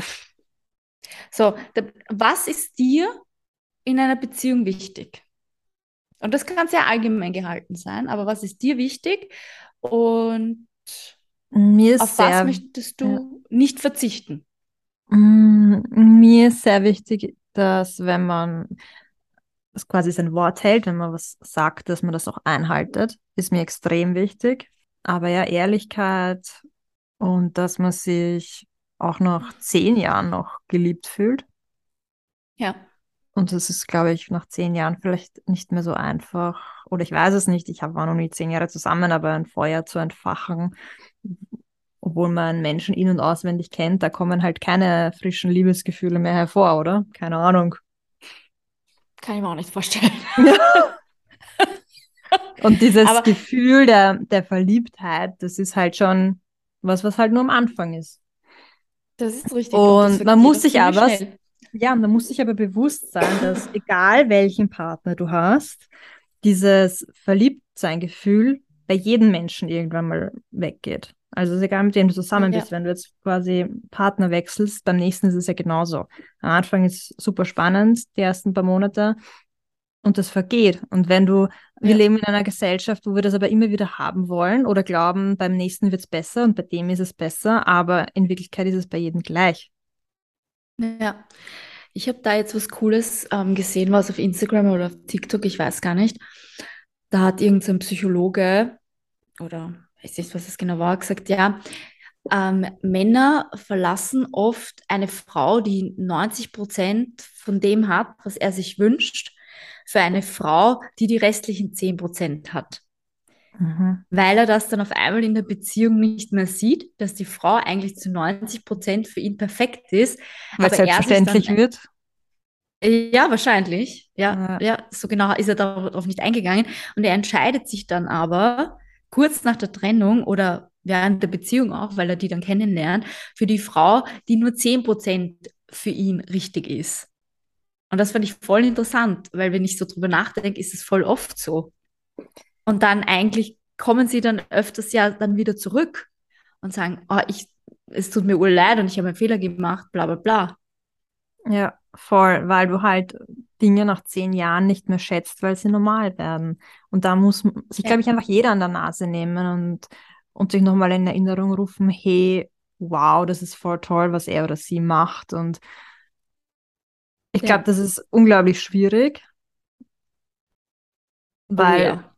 B: So, was ist dir in einer Beziehung wichtig? Und das kann sehr allgemein gehalten sein, aber was ist dir wichtig und
A: mir
B: auf sehr, was möchtest du ja. nicht verzichten?
A: Mm, mir ist sehr wichtig, dass wenn man das quasi sein Wort hält, wenn man was sagt, dass man das auch einhaltet, ist mir extrem wichtig. Aber ja, Ehrlichkeit und dass man sich auch nach zehn Jahren noch geliebt fühlt.
B: Ja.
A: Und das ist, glaube ich, nach zehn Jahren vielleicht nicht mehr so einfach. Oder ich weiß es nicht, ich war noch nie zehn Jahre zusammen, aber ein Feuer zu entfachen, obwohl man Menschen in- und auswendig kennt, da kommen halt keine frischen Liebesgefühle mehr hervor, oder? Keine Ahnung.
B: Kann ich mir auch nicht vorstellen.
A: und dieses aber Gefühl der, der Verliebtheit, das ist halt schon was, was halt nur am Anfang ist.
B: Das ist richtig.
A: Und man muss sich aber, schnell. Ja, man muss sich aber bewusst sein, dass egal welchen Partner du hast, dieses Verliebtsein-Gefühl bei jedem Menschen irgendwann mal weggeht. Also es ist egal, mit wem du zusammen bist, wenn du jetzt quasi Partner wechselst, beim nächsten ist es ja genauso. Am Anfang ist es super spannend, die ersten paar Monate, und das vergeht. Und wenn du, wir leben in einer Gesellschaft, wo wir das aber immer wieder haben wollen oder glauben, beim nächsten wird es besser und bei dem ist es besser, aber in Wirklichkeit ist es bei jedem gleich.
B: Ja, ich habe da jetzt was Cooles ähm, gesehen, was auf Instagram oder auf TikTok, ich weiß gar nicht. Da hat irgendein Psychologe oder weiß nicht, was das genau war, gesagt, ja, ähm, Männer verlassen oft eine Frau, die 90 Prozent von dem hat, was er sich wünscht, für eine Frau, die die restlichen 10 Prozent hat. Mhm. Weil er das dann auf einmal in der Beziehung nicht mehr sieht, dass die Frau eigentlich zu 90 Prozent für ihn perfekt ist.
A: Weil es selbstverständlich dann, wird.
B: Ja, wahrscheinlich. Ja, ja, ja, so genau ist er darauf nicht eingegangen. Und er entscheidet sich dann aber kurz nach der Trennung oder während der Beziehung auch, weil er die dann kennenlernt, für die Frau, die nur 10 Prozent für ihn richtig ist. Und das fand ich voll interessant, weil wenn ich so drüber nachdenke, ist es voll oft so. Und dann eigentlich kommen sie dann öfters ja dann wieder zurück und sagen, oh, ich, es tut mir wohl leid und ich habe einen Fehler gemacht, bla bla bla.
A: Ja, voll, weil du halt Dinge nach zehn Jahren nicht mehr schätzt, weil sie normal werden. Und da muss sich, ja. glaube ich, einfach jeder an der Nase nehmen und, und sich nochmal in Erinnerung rufen, hey, wow, das ist voll toll, was er oder sie macht. Und ich glaube, ja. das ist unglaublich schwierig, weil, oh, ja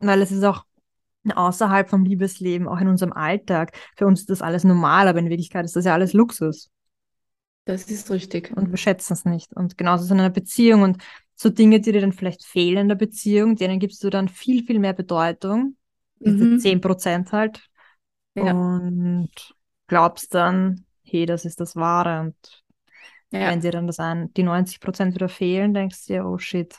A: weil es ist auch außerhalb vom Liebesleben, auch in unserem Alltag. Für uns ist das alles normal, aber in Wirklichkeit ist das ja alles Luxus.
B: Das ist richtig.
A: Und wir schätzen es nicht. Und genauso ist in einer Beziehung und so Dinge, die dir dann vielleicht fehlen in der Beziehung, denen gibst du dann viel, viel mehr Bedeutung. Mhm. 10 Prozent halt. Ja. Und glaubst dann, hey, das ist das Wahre. Und ja. wenn dir dann das ein, die 90 Prozent wieder fehlen, denkst du dir, oh shit,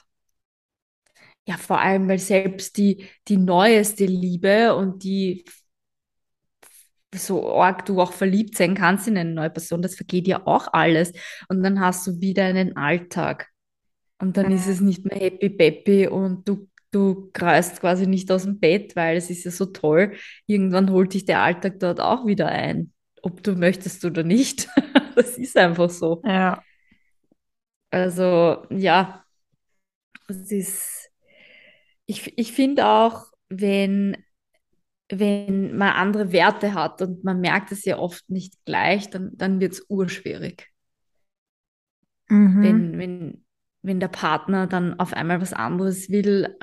B: ja, vor allem, weil selbst die, die neueste Liebe und die so arg du auch verliebt sein kannst in eine neue Person, das vergeht ja auch alles. Und dann hast du wieder einen Alltag. Und dann ist es nicht mehr happy peppy und du, du kreist quasi nicht aus dem Bett, weil es ist ja so toll. Irgendwann holt dich der Alltag dort auch wieder ein. ob du möchtest oder nicht. das ist einfach so.
A: Ja.
B: Also, ja, es ist, ich, ich finde auch, wenn, wenn man andere Werte hat und man merkt es ja oft nicht gleich, dann, dann wird es urschwierig. Mhm. Wenn, wenn, wenn der Partner dann auf einmal was anderes will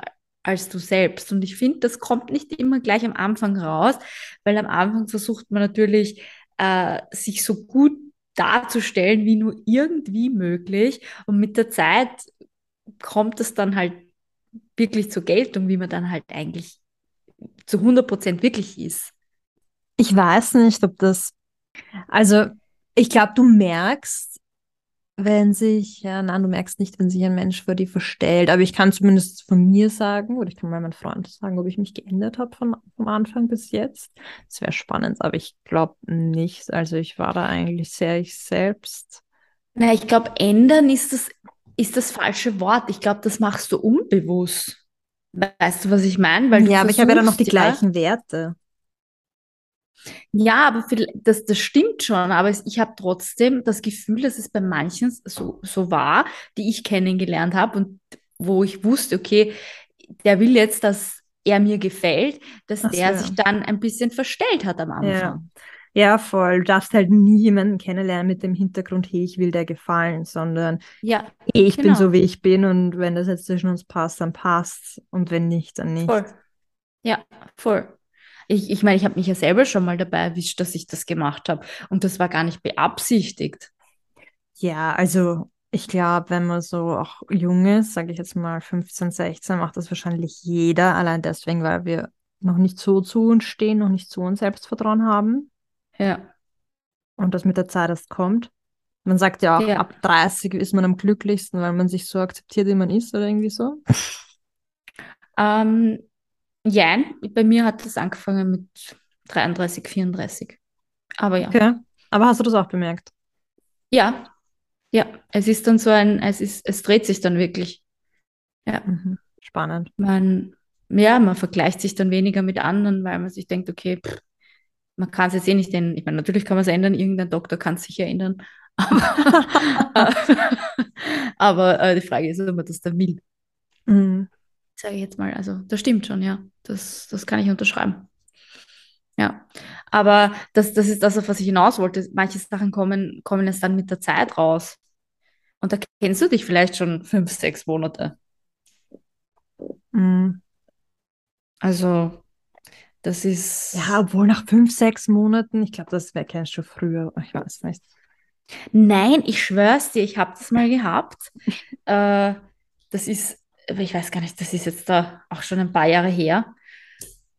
B: als du selbst. Und ich finde, das kommt nicht immer gleich am Anfang raus, weil am Anfang versucht man natürlich, äh, sich so gut darzustellen wie nur irgendwie möglich. Und mit der Zeit kommt es dann halt wirklich zur Geltung, wie man dann halt eigentlich zu 100 Prozent wirklich ist.
A: Ich weiß nicht, ob das, also ich glaube, du merkst, wenn sich, ja, nein, du merkst nicht, wenn sich ein Mensch vor dir verstellt. Aber ich kann zumindest von mir sagen, oder ich kann mal meinem Freund sagen, ob ich mich geändert habe von, vom Anfang bis jetzt. Das wäre spannend, aber ich glaube nicht. Also ich war da eigentlich sehr ich selbst.
B: Na, ich glaube, ändern ist das, ist das falsche Wort. Ich glaube, das machst du unbewusst. Weißt du, was ich meine?
A: ja, aber ich habe ja dann noch die ja, gleichen Werte.
B: Ja, aber das, das stimmt schon, aber ich habe trotzdem das Gefühl, dass es bei manchen so, so war, die ich kennengelernt habe und wo ich wusste, okay, der will jetzt, dass er mir gefällt, dass Ach der so. sich dann ein bisschen verstellt hat am Anfang.
A: Ja. Ja, voll. Du darfst halt nie jemanden kennenlernen mit dem Hintergrund, hey, ich will dir gefallen, sondern
B: ja,
A: hey, ich genau. bin so, wie ich bin und wenn das jetzt zwischen uns passt, dann passt und wenn nicht, dann nicht.
B: Voll. Ja, voll. Ich, ich meine, ich habe mich ja selber schon mal dabei erwischt, dass ich das gemacht habe. Und das war gar nicht beabsichtigt.
A: Ja, also ich glaube, wenn man so auch jung ist, sage ich jetzt mal 15, 16, macht das wahrscheinlich jeder, allein deswegen, weil wir noch nicht so zu uns stehen, noch nicht so ein Selbstvertrauen haben.
B: Ja.
A: Und das mit der Zeit erst kommt. Man sagt ja auch, ja. ab 30 ist man am glücklichsten, weil man sich so akzeptiert, wie man ist, oder irgendwie so.
B: Ähm, ja, bei mir hat das angefangen mit 33, 34. Aber ja.
A: Okay. Aber hast du das auch bemerkt?
B: Ja, ja. Es ist dann so ein, es ist, es dreht sich dann wirklich. Ja.
A: Mhm. Spannend.
B: Man, ja, man vergleicht sich dann weniger mit anderen, weil man sich denkt, okay, pff, man kann es jetzt eh nicht ändern. Ich meine, natürlich kann man es ändern, irgendein Doktor kann es sicher ändern. Aber, aber äh, die Frage ist, ob man das dann will.
A: Mhm
B: sage ich jetzt mal. Also das stimmt schon, ja. Das, das kann ich unterschreiben. Ja, aber das, das ist das, auf was ich hinaus wollte. Manche Sachen kommen, kommen jetzt dann mit der Zeit raus. Und da kennst du dich vielleicht schon fünf, sechs Monate.
A: Mhm.
B: Also, das ist.
A: Ja, obwohl nach fünf, sechs Monaten, ich glaube, das kennst du früher. Ich weiß nicht.
B: Nein, ich schwör's dir, ich habe das mal gehabt. äh, das ist ich weiß gar nicht, das ist jetzt da auch schon ein paar Jahre her.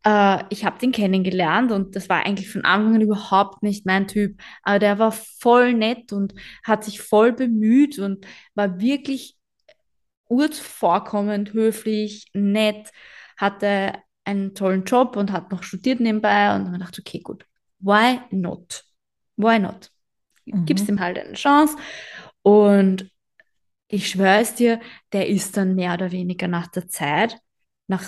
B: Äh, ich habe den kennengelernt und das war eigentlich von Anfang an überhaupt nicht mein Typ. Aber der war voll nett und hat sich voll bemüht und war wirklich urzuvorkommend, höflich, nett, hatte einen tollen Job und hat noch studiert nebenbei und man dachte, okay, gut, why not? Why not? Mhm. Gibst ihm halt eine Chance. Und ich schwöre es dir, der ist dann mehr oder weniger nach der Zeit, nach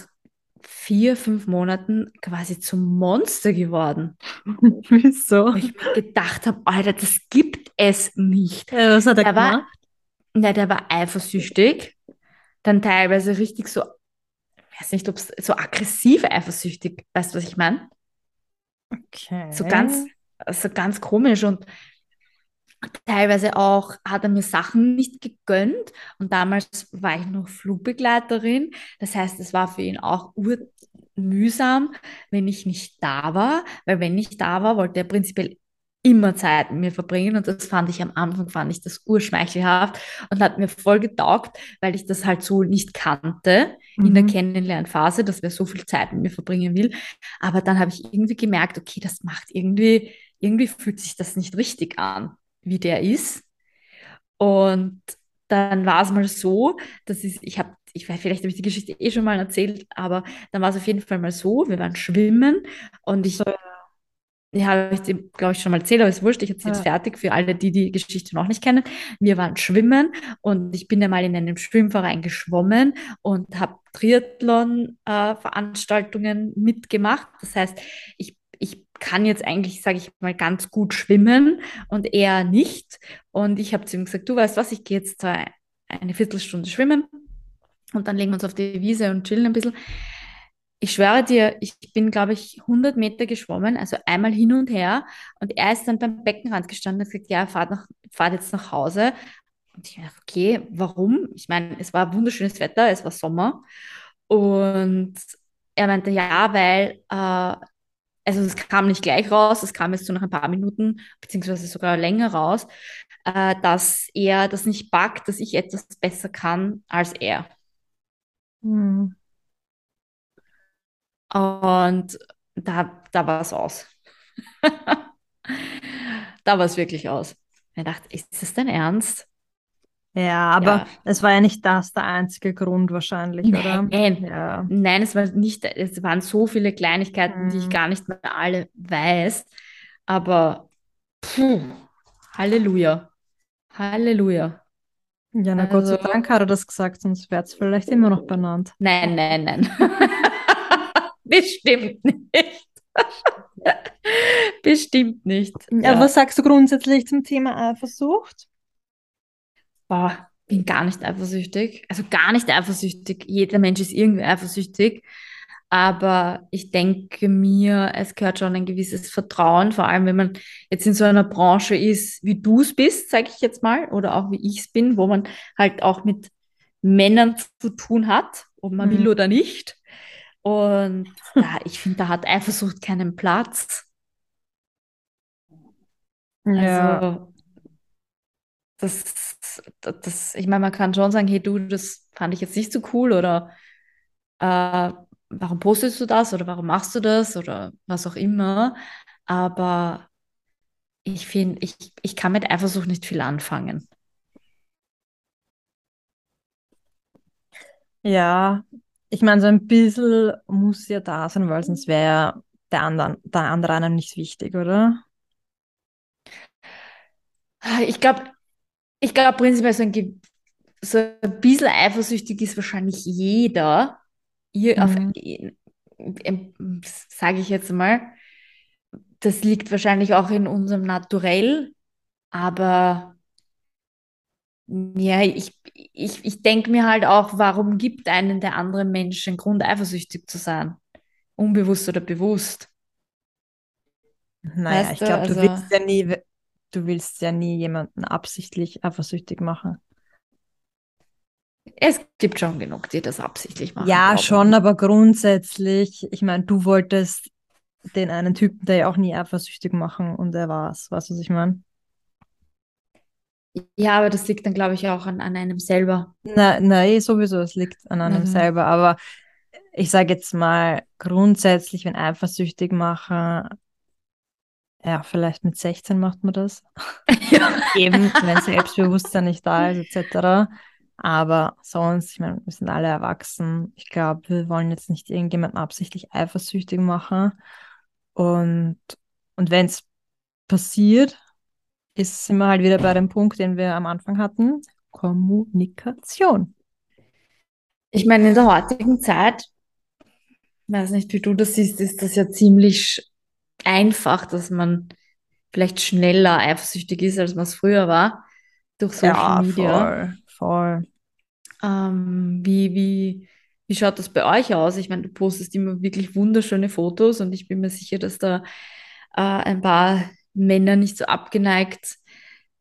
B: vier, fünf Monaten quasi zum Monster geworden.
A: Wieso?
B: ich gedacht habe, Alter, das gibt es nicht.
A: Ja, was hat er der gemacht? War,
B: ja, der war eifersüchtig, dann teilweise richtig so, weiß nicht, ob es so aggressiv eifersüchtig, weißt du, was ich meine?
A: Okay.
B: So ganz, so ganz komisch und Teilweise auch hat er mir Sachen nicht gegönnt und damals war ich noch Flugbegleiterin. Das heißt, es war für ihn auch mühsam, wenn ich nicht da war, weil wenn ich da war, wollte er prinzipiell immer Zeit mit mir verbringen und das fand ich am Anfang, fand ich das urschmeichelhaft und hat mir voll getaugt, weil ich das halt so nicht kannte mhm. in der mhm. Kennenlernphase, dass wer so viel Zeit mit mir verbringen will. Aber dann habe ich irgendwie gemerkt, okay, das macht irgendwie, irgendwie fühlt sich das nicht richtig an wie der ist. Und dann war es mal so, dass ich, ich habe, ich weiß, vielleicht habe ich die Geschichte eh schon mal erzählt, aber dann war es auf jeden Fall mal so, wir waren schwimmen und ich, ja, habe ich dir, glaube ich, schon mal erzählt, aber es ist wurscht, ich erzähle es ja. fertig für alle, die die Geschichte noch nicht kennen. Wir waren schwimmen und ich bin einmal in einem Schwimmverein geschwommen und habe Triathlon-Veranstaltungen äh, mitgemacht. Das heißt, ich, ich kann jetzt eigentlich, sage ich mal, ganz gut schwimmen und er nicht. Und ich habe zu ihm gesagt, du weißt was, ich gehe jetzt eine Viertelstunde schwimmen und dann legen wir uns auf die Wiese und chillen ein bisschen. Ich schwöre dir, ich bin, glaube ich, 100 Meter geschwommen, also einmal hin und her. Und er ist dann beim Beckenrand gestanden und hat gesagt, ja, fahrt, nach, fahrt jetzt nach Hause. Und ich dachte, okay, warum? Ich meine, es war wunderschönes Wetter, es war Sommer. Und er meinte, ja, weil, äh, also es kam nicht gleich raus, es kam jetzt so nach ein paar Minuten, beziehungsweise sogar länger raus, äh, dass er das nicht packt, dass ich etwas besser kann als er. Hm. Und da, da war es aus. da war es wirklich aus. Ich dachte, ist das dein Ernst?
A: Ja, aber ja. es war ja nicht das der einzige Grund wahrscheinlich,
B: oder? Nein, ja. nein, es war nicht, es waren so viele Kleinigkeiten, mhm. die ich hm. gar nicht mehr alle weiß. Aber puh, Halleluja. Halleluja.
A: Ja, na also, Gott sei also Dank hat er das gesagt, sonst wäre es vielleicht immer noch benannt.
B: Nein, nein, nein. Bestimmt nicht. Bestimmt nicht.
A: Ja. Was sagst du grundsätzlich zum Thema Eifersucht?
B: Boah, bin gar nicht eifersüchtig. Also gar nicht eifersüchtig. Jeder Mensch ist irgendwie eifersüchtig. Aber ich denke mir, es gehört schon ein gewisses Vertrauen, vor allem wenn man jetzt in so einer Branche ist, wie du es bist, sage ich jetzt mal, oder auch wie ich es bin, wo man halt auch mit Männern zu tun hat, ob man mhm. will oder nicht. Und ja, ich finde, da hat Eifersucht keinen Platz. Ja. Also, das, das, ich meine, man kann schon sagen, hey du, das fand ich jetzt nicht so cool oder äh, warum postest du das oder warum machst du das oder was auch immer. Aber ich finde, ich, ich kann mit Eifersucht nicht viel anfangen.
A: Ja, ich meine, so ein bisschen muss ja da sein, weil sonst wäre der andere, der andere einem nicht wichtig, oder?
B: Ich glaube, ich glaube prinzipiell so ein, so ein bisschen eifersüchtig ist wahrscheinlich jeder. Mhm. sage ich jetzt mal, das liegt wahrscheinlich auch in unserem Naturell, aber ja, ich, ich, ich denke mir halt auch, warum gibt einen der anderen Menschen Grund, eifersüchtig zu sein? Unbewusst oder bewusst.
A: Naja, weißt ich glaube, also, du willst ja nie, du willst ja nie jemanden absichtlich eifersüchtig machen.
B: Es gibt schon genug, die das absichtlich machen.
A: Ja, schon, aber grundsätzlich, ich meine, du wolltest den einen Typen, der ja auch nie eifersüchtig machen und er war es. Weißt du, was ich meine?
B: Ja, aber das liegt dann, glaube ich, auch an, an einem selber.
A: Nein, nein, sowieso, es liegt an einem mhm. selber. Aber ich sage jetzt mal, grundsätzlich, wenn eifersüchtig machen, ja, vielleicht mit 16 macht man das. Ja. Eben, wenn Selbstbewusstsein nicht da ist, etc. Aber sonst, ich meine, wir sind alle erwachsen. Ich glaube, wir wollen jetzt nicht irgendjemanden absichtlich eifersüchtig machen. Und, und wenn es passiert, ist, sind wir halt wieder bei dem Punkt, den wir am Anfang hatten. Kommunikation.
B: Ich meine, in der heutigen Zeit, ich weiß nicht, wie du das siehst, ist das ja ziemlich einfach, dass man vielleicht schneller eifersüchtig ist, als man es früher war, durch Social ja, Media.
A: Voll, voll.
B: Ähm, wie, wie, wie schaut das bei euch aus? Ich meine, du postest immer wirklich wunderschöne Fotos und ich bin mir sicher, dass da äh, ein paar Männer nicht so abgeneigt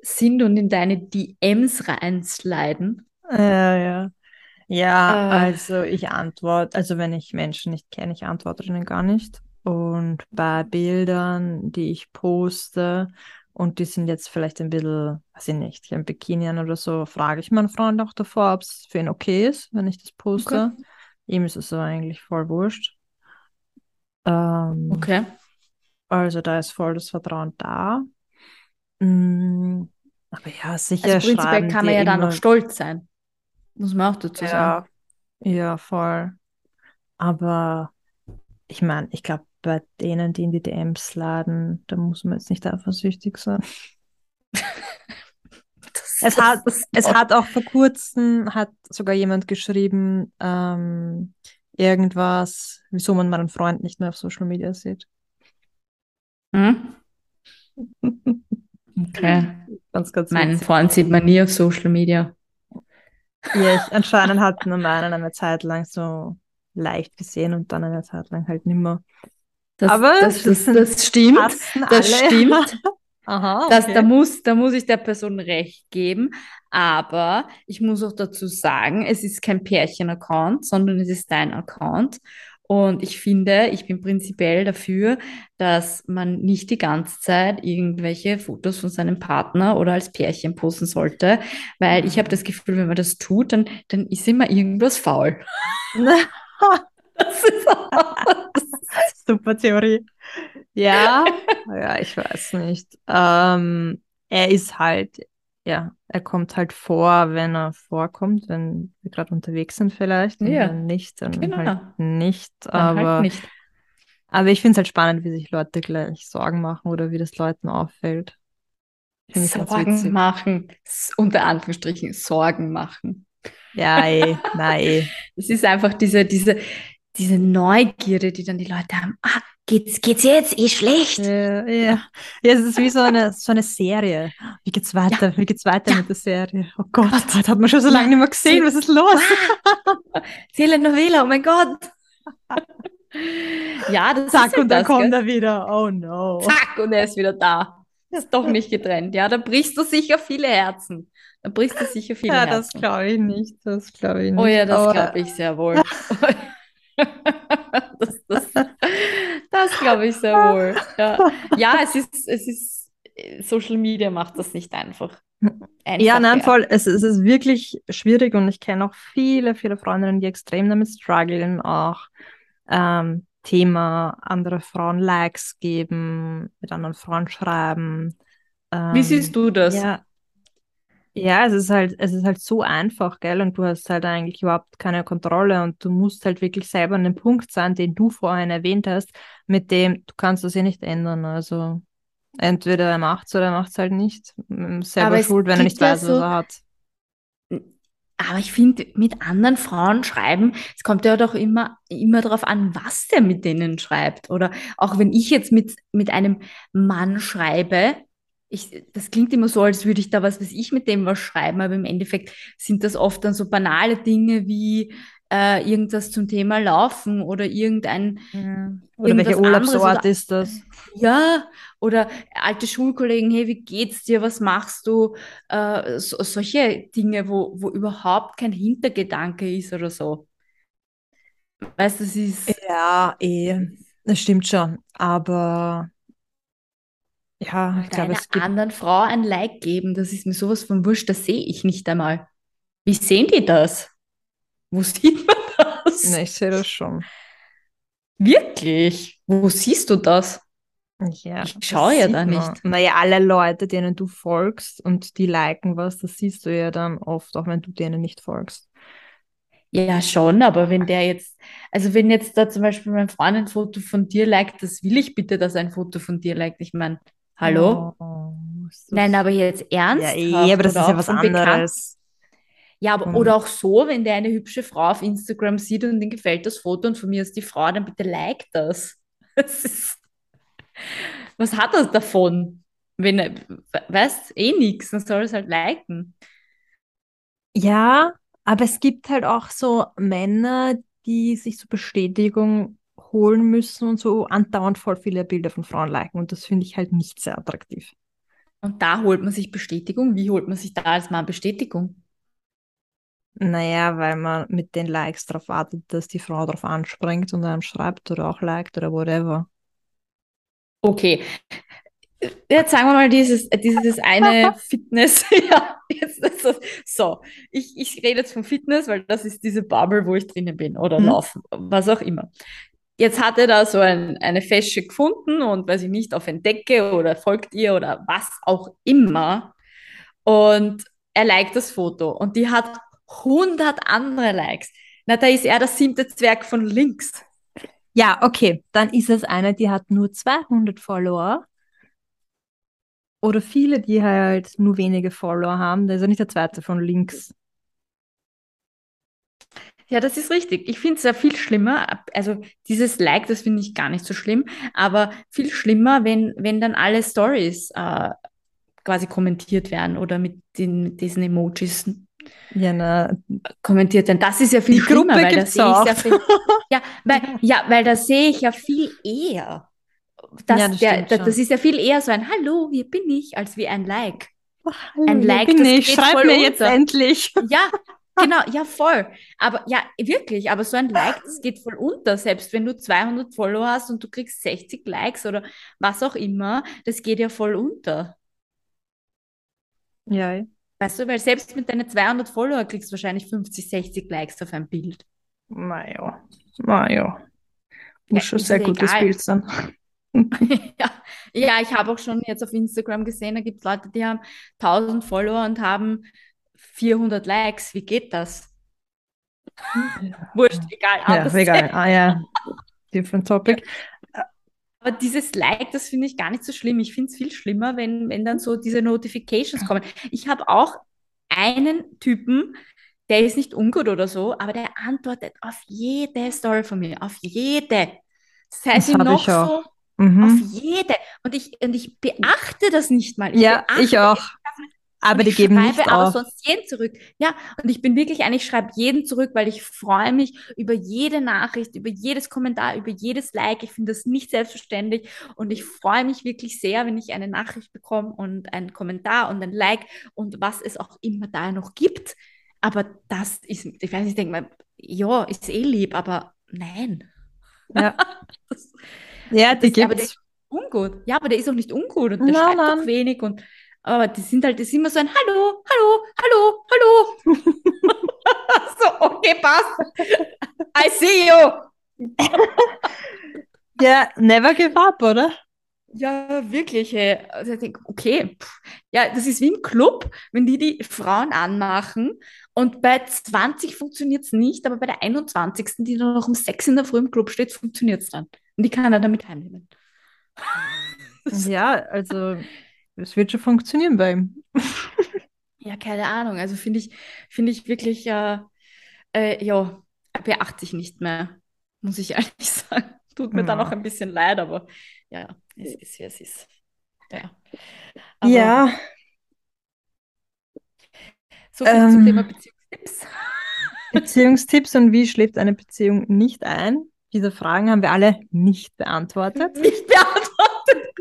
B: sind und in deine DMs reinsliden.
A: Ja, ja. Ja, äh, also ich antworte, also wenn ich Menschen nicht kenne, ich antworte ihnen gar nicht. Und bei Bildern, die ich poste, und die sind jetzt vielleicht ein bisschen, weiß ich nicht, ein Bikini oder so, frage ich meinen Freund auch davor, ob es für ihn okay ist, wenn ich das poste. Okay. Ihm ist es so eigentlich voll wurscht. Ähm,
B: okay.
A: Also da ist voll das Vertrauen da. Mm, aber ja, sicher. Also
B: prinzipiell kann man ja da noch stolz sein. Muss man auch dazu
A: ja,
B: sagen.
A: Ja, voll. Aber ich meine, ich glaube, bei denen, die in die DMs laden, da muss man jetzt nicht eifersüchtig sein. es, hat, es hat auch vor kurzem, hat sogar jemand geschrieben, ähm, irgendwas, wieso man meinen Freund nicht mehr auf Social Media sieht.
B: Hm? Okay. Ganz, ganz Meinen Freund sieht man nie auf Social Media.
A: Ja, ich, anscheinend hat man meinen eine Zeit lang so leicht gesehen und dann eine Zeit lang halt nicht mehr.
B: Das, Aber das, das, das, das stimmt. Das stimmt. Aha, okay. das, da, muss, da muss ich der Person recht geben. Aber ich muss auch dazu sagen, es ist kein Pärchen-Account, sondern es ist dein Account. Und ich finde, ich bin prinzipiell dafür, dass man nicht die ganze Zeit irgendwelche Fotos von seinem Partner oder als Pärchen posten sollte, weil ich habe das Gefühl, wenn man das tut, dann, dann ist immer irgendwas faul.
A: das ist super Theorie. Ja, ja, ich weiß nicht. Ähm, er ist halt ja, er kommt halt vor, wenn er vorkommt, wenn wir gerade unterwegs sind vielleicht. Und ja, wenn nicht, dann genau. halt nicht. Dann halt aber, halt nicht. aber ich finde es halt spannend, wie sich Leute gleich Sorgen machen oder wie das Leuten auffällt.
B: Sorgen machen, unter Anführungsstrichen Sorgen machen.
A: Ja, ey, nein.
B: Es ist einfach diese, diese, diese Neugierde, die dann die Leute haben. Ah, geht's, geht's jetzt? Eh schlecht.
A: Ja, ja. ja, es ist wie so eine, so eine Serie. Wie geht's weiter? Ja. Wie geht's weiter ja. mit der Serie? Oh Gott, Gott. das hat man schon so lange nicht mehr gesehen. Was ist los?
B: Telenovela, oh mein Gott. ja, das
A: Zack, ist halt und dann das, kommt gell? er wieder. Oh no.
B: Zack, und er ist wieder da. Ist doch nicht getrennt. Ja, da brichst du sicher viele Herzen. Da brichst du sicher viele ja, Herzen.
A: Ja, das glaube ich nicht. Das glaube ich nicht.
B: Oh ja, das glaube ich sehr wohl. das, das, das glaube ich sehr wohl. Ja, ja es, ist, es ist, Social Media macht das nicht einfach.
A: einfach ja, nein, voll. Es, es ist wirklich schwierig und ich kenne auch viele, viele Freundinnen, die extrem damit strugglen, auch ähm, Thema andere Frauen Likes geben, mit anderen Frauen schreiben.
B: Ähm, Wie siehst du das?
A: Ja, ja, es ist halt, es ist halt so einfach, gell? Und du hast halt eigentlich überhaupt keine Kontrolle und du musst halt wirklich selber an dem Punkt sein, den du vorhin erwähnt hast, mit dem du kannst das ja nicht ändern. Also entweder er macht es oder er macht es halt nicht. Selber Aber schuld, wenn er nicht weiß, so, was er hat.
B: Aber ich finde, mit anderen Frauen schreiben, es kommt ja doch immer, immer darauf an, was der mit denen schreibt. Oder auch wenn ich jetzt mit, mit einem Mann schreibe, ich, das klingt immer so, als würde ich da was, was ich mit dem was schreiben, aber im Endeffekt sind das oft dann so banale Dinge wie äh, irgendwas zum Thema Laufen oder irgendein.
A: Ja. Oder welcher Urlaubsort ist das?
B: Ja, oder alte Schulkollegen, hey, wie geht's dir, was machst du? Äh, so, solche Dinge, wo, wo überhaupt kein Hintergedanke ist oder so. Weißt du, das ist.
A: Ja, eh, das stimmt schon, aber ja,
B: ich glaube, es gibt anderen Frau ein Like geben, das ist mir sowas von wurscht, das sehe ich nicht einmal. Wie sehen die das? Wo sieht man das?
A: Ne, ich sehe das schon.
B: Wirklich? Wo siehst du das?
A: Ja,
B: ich schaue ja da nicht.
A: Naja, alle Leute, denen du folgst und die liken was, das siehst du ja dann oft, auch wenn du denen nicht folgst.
B: Ja, schon, aber wenn der jetzt, also wenn jetzt da zum Beispiel mein Freund ein Foto von dir liked, das will ich bitte, dass er ein Foto von dir liked. Ich meine, Hallo? Oh, Nein, aber jetzt ernst? Ja,
A: eh, aber das ist ja was anderes.
B: Ja, aber, hm. oder auch so, wenn der eine hübsche Frau auf Instagram sieht und ihm gefällt das Foto und von mir ist die Frau, dann bitte like das. das ist, was hat er davon? Wenn er, weißt, eh nichts, dann soll es halt liken.
A: Ja, aber es gibt halt auch so Männer, die sich zur Bestätigung holen müssen und so andauernd voll viele Bilder von Frauen liken. Und das finde ich halt nicht sehr attraktiv.
B: Und da holt man sich Bestätigung. Wie holt man sich da als Mann Bestätigung?
A: Naja, weil man mit den Likes darauf wartet, dass die Frau darauf anspringt und einem schreibt oder auch liked oder whatever.
B: Okay. Jetzt sagen wir mal dieses, dieses eine Fitness. ja, jetzt ist das, so, ich, ich rede jetzt von Fitness, weil das ist diese Bubble, wo ich drinnen bin oder hm. laufen, was auch immer. Jetzt hat er da so ein, eine Fäsche gefunden und weiß ich nicht, auf Entdecke oder folgt ihr oder was auch immer. Und er liked das Foto und die hat 100 andere Likes. Na, da ist er das siebte Zwerg von links.
A: Ja, okay, dann ist es eine, die hat nur 200 Follower. Oder viele, die halt nur wenige Follower haben. Da ist er nicht der zweite von links.
B: Ja, das ist richtig. Ich finde es ja viel schlimmer. Also dieses Like, das finde ich gar nicht so schlimm, aber viel schlimmer, wenn, wenn dann alle Stories äh, quasi kommentiert werden oder mit, den, mit diesen Emojis
A: ja, na,
B: kommentiert werden. Das ist ja viel
A: die schlimmer,
B: Gruppe
A: weil
B: das sehe ich ja viel, ja, weil, ja, weil das sehe ich ja viel eher. Das, ja, das, der, das, das ist ja viel eher so ein Hallo, hier bin ich, als wie ein Like.
A: Oh, hallo, ein Like, bin das ich. Schreib mir unter. jetzt endlich.
B: Ja, genau, ja voll. Aber ja, wirklich, aber so ein Like, das geht voll unter. Selbst wenn du 200 Follower hast und du kriegst 60 Likes oder was auch immer, das geht ja voll unter.
A: Ja.
B: Weißt du, weil selbst mit deinen 200 Follower kriegst du wahrscheinlich 50, 60 Likes auf ein Bild.
A: Naja, naja. Muss ja, schon sehr gutes egal. Bild sein.
B: ja, ja, ich habe auch schon jetzt auf Instagram gesehen, da gibt es Leute, die haben 1000 Follower und haben 400 Likes. Wie geht das? Wurscht, egal.
A: Ja, egal. Ah ja, different topic.
B: Aber dieses Like, das finde ich gar nicht so schlimm. Ich finde es viel schlimmer, wenn, wenn dann so diese Notifications kommen. Ich habe auch einen Typen, der ist nicht ungut oder so, aber der antwortet auf jede Story von mir, auf jede. Sei das sie noch so, mhm. auf jede. Und ich, und ich beachte das nicht mal.
A: Ich ja, ich auch. Aber die geben nicht
B: aber auf. sonst jeden zurück. Ja, und ich bin wirklich ein, ich schreibe jeden zurück, weil ich freue mich über jede Nachricht, über jedes Kommentar, über jedes Like. Ich finde das nicht selbstverständlich und ich freue mich wirklich sehr, wenn ich eine Nachricht bekomme und einen Kommentar und ein Like und was es auch immer da noch gibt. Aber das ist, ich weiß nicht, ich denke mal, ja, ist eh lieb, aber nein.
A: Ja, das, ja die gibt
B: es. Ungut. Ja, aber der ist auch nicht ungut und der nein, schreibt nein. doch wenig und aber die sind halt, das ist immer so ein Hallo, Hallo, Hallo, Hallo. so, okay, passt. I see you.
A: ja, never give up, oder?
B: Ja, wirklich. Also ich denke, okay, pff, ja, das ist wie im Club, wenn die die Frauen anmachen und bei 20 funktioniert es nicht, aber bei der 21. die dann noch um 6 in der Früh im Club steht, funktioniert es dann. Und die kann er damit heimnehmen.
A: ja, also es wird schon funktionieren bei ihm.
B: ja, keine Ahnung. Also finde ich, finde ich wirklich, äh, äh, ja, beachte ich nicht mehr, muss ich ehrlich sagen. Tut mir ja. dann auch ein bisschen leid, aber ja, es ist, wie es ist. Ja.
A: Aber ja.
B: So viel ähm, zum Thema Beziehungstipps.
A: Beziehungstipps und wie schläft eine Beziehung nicht ein? Diese Fragen haben wir alle nicht beantwortet.
B: Nicht beantwortet.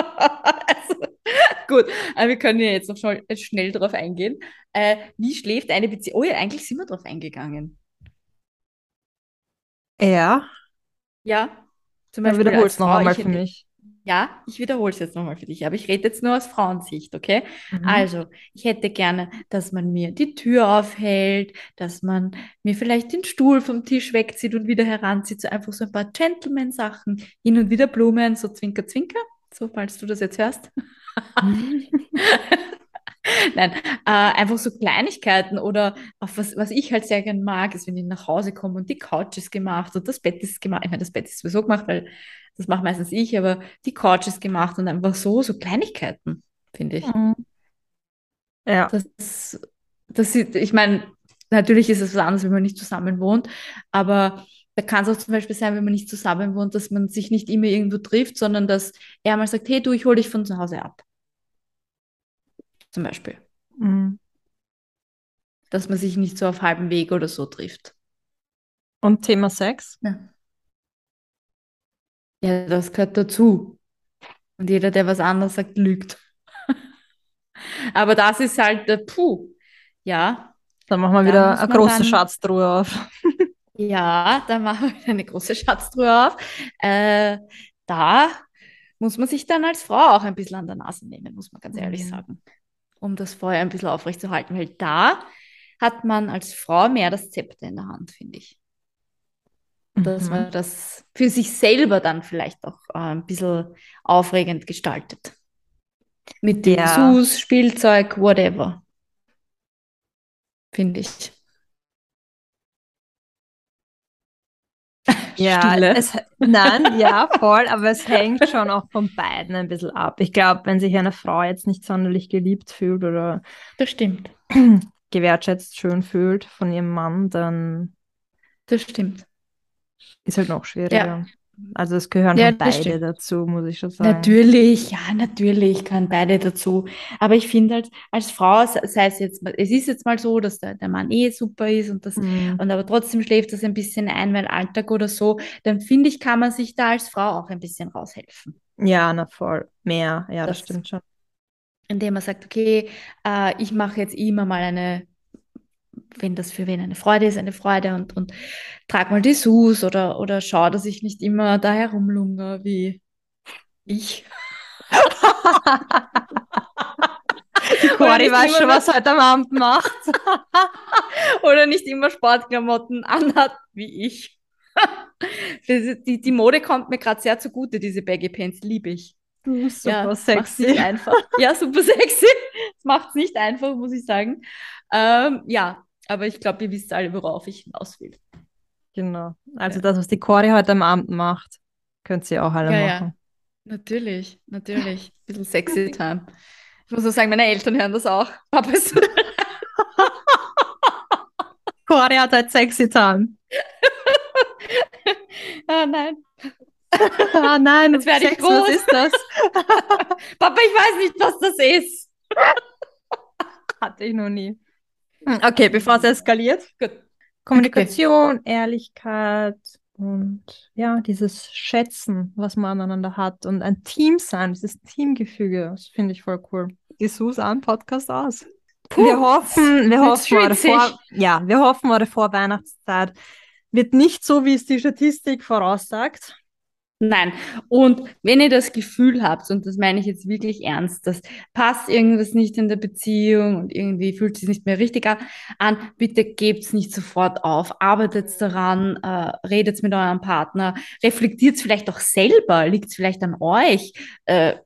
B: Also, gut, aber wir können ja jetzt noch schnell, schnell darauf eingehen. Äh, wie schläft eine Beziehung? Oh ja, eigentlich sind wir darauf eingegangen.
A: Ja.
B: Ja.
A: Zum Beispiel wiederhol es noch einmal für mich.
B: Ja, ich wiederhole es jetzt nochmal für dich, aber ich rede jetzt nur aus Frauensicht, okay? Mhm. Also, ich hätte gerne, dass man mir die Tür aufhält, dass man mir vielleicht den Stuhl vom Tisch wegzieht und wieder heranzieht, so einfach so ein paar Gentleman-Sachen, hin und wieder Blumen, so zwinker, zwinker so falls du das jetzt hörst. Nein, äh, einfach so Kleinigkeiten oder auf was, was ich halt sehr gern mag, ist, wenn ich nach Hause komme und die Couch ist gemacht und das Bett ist gemacht. Ich meine, das Bett ist sowieso gemacht, weil das macht meistens ich, aber die Couch ist gemacht und einfach so, so Kleinigkeiten, finde ich. Mhm.
A: Ja.
B: Das, das, ich meine, natürlich ist es was anderes, wenn man nicht zusammen wohnt, aber da kann es auch zum Beispiel sein, wenn man nicht zusammen wohnt, dass man sich nicht immer irgendwo trifft, sondern dass er mal sagt, hey du, ich hole dich von zu Hause ab. Zum Beispiel. Mhm. Dass man sich nicht so auf halbem Weg oder so trifft.
A: Und Thema Sex?
B: Ja. Ja, das gehört dazu. Und jeder, der was anderes sagt, lügt. Aber das ist halt, der puh, ja.
A: Dann machen wir wieder eine große Schatztruhe auf.
B: Ja, da machen wir eine große Schatztruhe auf. Äh, da muss man sich dann als Frau auch ein bisschen an der Nase nehmen, muss man ganz ehrlich mhm. sagen, um das Feuer ein bisschen aufrechtzuerhalten, weil da hat man als Frau mehr das Zepter in der Hand, finde ich. Mhm. Dass man das für sich selber dann vielleicht auch äh, ein bisschen aufregend gestaltet. Mit dem ja. Sus, Spielzeug, whatever. Finde ich.
A: Ja, es, nein, ja, voll, aber es hängt schon auch von beiden ein bisschen ab. Ich glaube, wenn sich eine Frau jetzt nicht sonderlich geliebt fühlt oder.
B: Das stimmt.
A: gewertschätzt, schön fühlt von ihrem Mann, dann.
B: Das stimmt.
A: Ist halt noch schwieriger. Ja. Also es gehören ja, beide dazu, muss ich schon sagen.
B: Natürlich, ja, natürlich gehören beide dazu. Aber ich finde halt, als Frau, sei es jetzt, es ist jetzt mal so, dass der, der Mann eh super ist und das, mhm. und aber trotzdem schläft das ein bisschen ein, weil Alltag oder so, dann finde ich, kann man sich da als Frau auch ein bisschen raushelfen.
A: Ja, na voll. Mehr, ja, das, das stimmt schon.
B: Indem man sagt, okay, äh, ich mache jetzt immer mal eine wenn das für wen eine Freude ist, eine Freude und, und trag mal die Sus oder, oder schau, dass ich nicht immer da herumlungere wie ich.
A: Die Cori weiß schon, was heute am Abend macht.
B: oder nicht immer Sportklamotten anhat wie ich. die, die Mode kommt mir gerade sehr zugute, diese Baggy Pants, liebe ich.
A: super ja, sexy.
B: Einfach. Ja, super sexy. Das macht es nicht einfach, muss ich sagen. Ähm, ja, aber ich glaube, ihr wisst alle, worauf ich hinaus will.
A: Genau. Also ja. das, was die Cori heute am Abend macht, könnt ihr auch alle ja, machen. Ja.
B: Natürlich, natürlich. Ein bisschen sexy time. Ich muss auch sagen, meine Eltern hören das auch. Papa ist
A: Cori hat halt sexy time.
B: ah, nein.
A: ah, nein,
B: jetzt werde ich groß. Was ist das? Papa, ich weiß nicht, was das ist.
A: Hatte ich noch nie. Hm, okay, bevor es eskaliert. Gut. Kommunikation, okay. Ehrlichkeit und ja, dieses Schätzen, was man aneinander hat und ein Team sein, dieses Teamgefüge, das finde ich voll cool. Die Susan Podcast aus. Puh, wir hoffen, wir hoffen, eure vor, ja, wir hoffen, eure Vorweihnachtszeit wird nicht so, wie es die Statistik voraussagt.
B: Nein. Und wenn ihr das Gefühl habt, und das meine ich jetzt wirklich ernst, dass passt irgendwas nicht in der Beziehung und irgendwie fühlt sich nicht mehr richtig an, bitte gebt nicht sofort auf, arbeitet daran, äh, redet mit eurem Partner, reflektiert vielleicht auch selber, liegt es vielleicht an euch. Äh,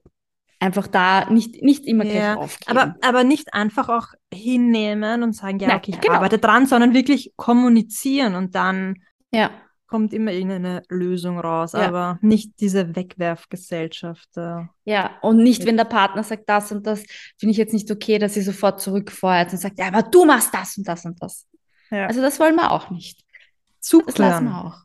B: einfach da nicht, nicht immer gleich ja, aufgeben.
A: Aber, aber nicht einfach auch hinnehmen und sagen, ja, Nein, okay, ich genau. arbeite dran, sondern wirklich kommunizieren und dann
B: ja
A: kommt immer irgendeine Lösung raus, ja. aber nicht diese Wegwerfgesellschaft. Äh,
B: ja, und nicht, wenn der Partner sagt, das und das, finde ich jetzt nicht okay, dass sie sofort zurückfeuert und sagt, ja, aber du machst das und das und das. Ja. Also das wollen wir auch nicht.
A: Zuhören. Das lassen wir auch.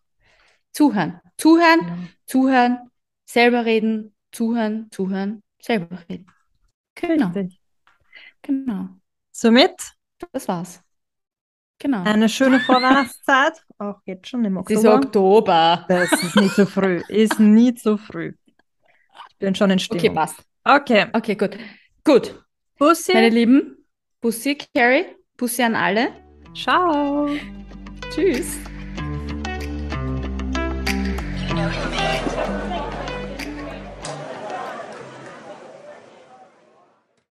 B: Zuhören. Zuhören, ja. zuhören, selber reden, zuhören, zuhören, selber reden. Genau. Richtig. Genau.
A: Somit?
B: Das war's. Genau.
A: Eine schöne Vorweihnachtszeit, auch jetzt schon im Oktober.
B: Es ist Oktober.
A: Das ist nicht so früh. Ist nie zu früh. Ich bin schon in Stimmung.
B: Okay, passt.
A: Okay.
B: Okay, gut. Gut.
A: Bussi.
B: Meine Lieben, Bussi, Carrie, Bussi an alle.
A: Ciao.
B: Tschüss.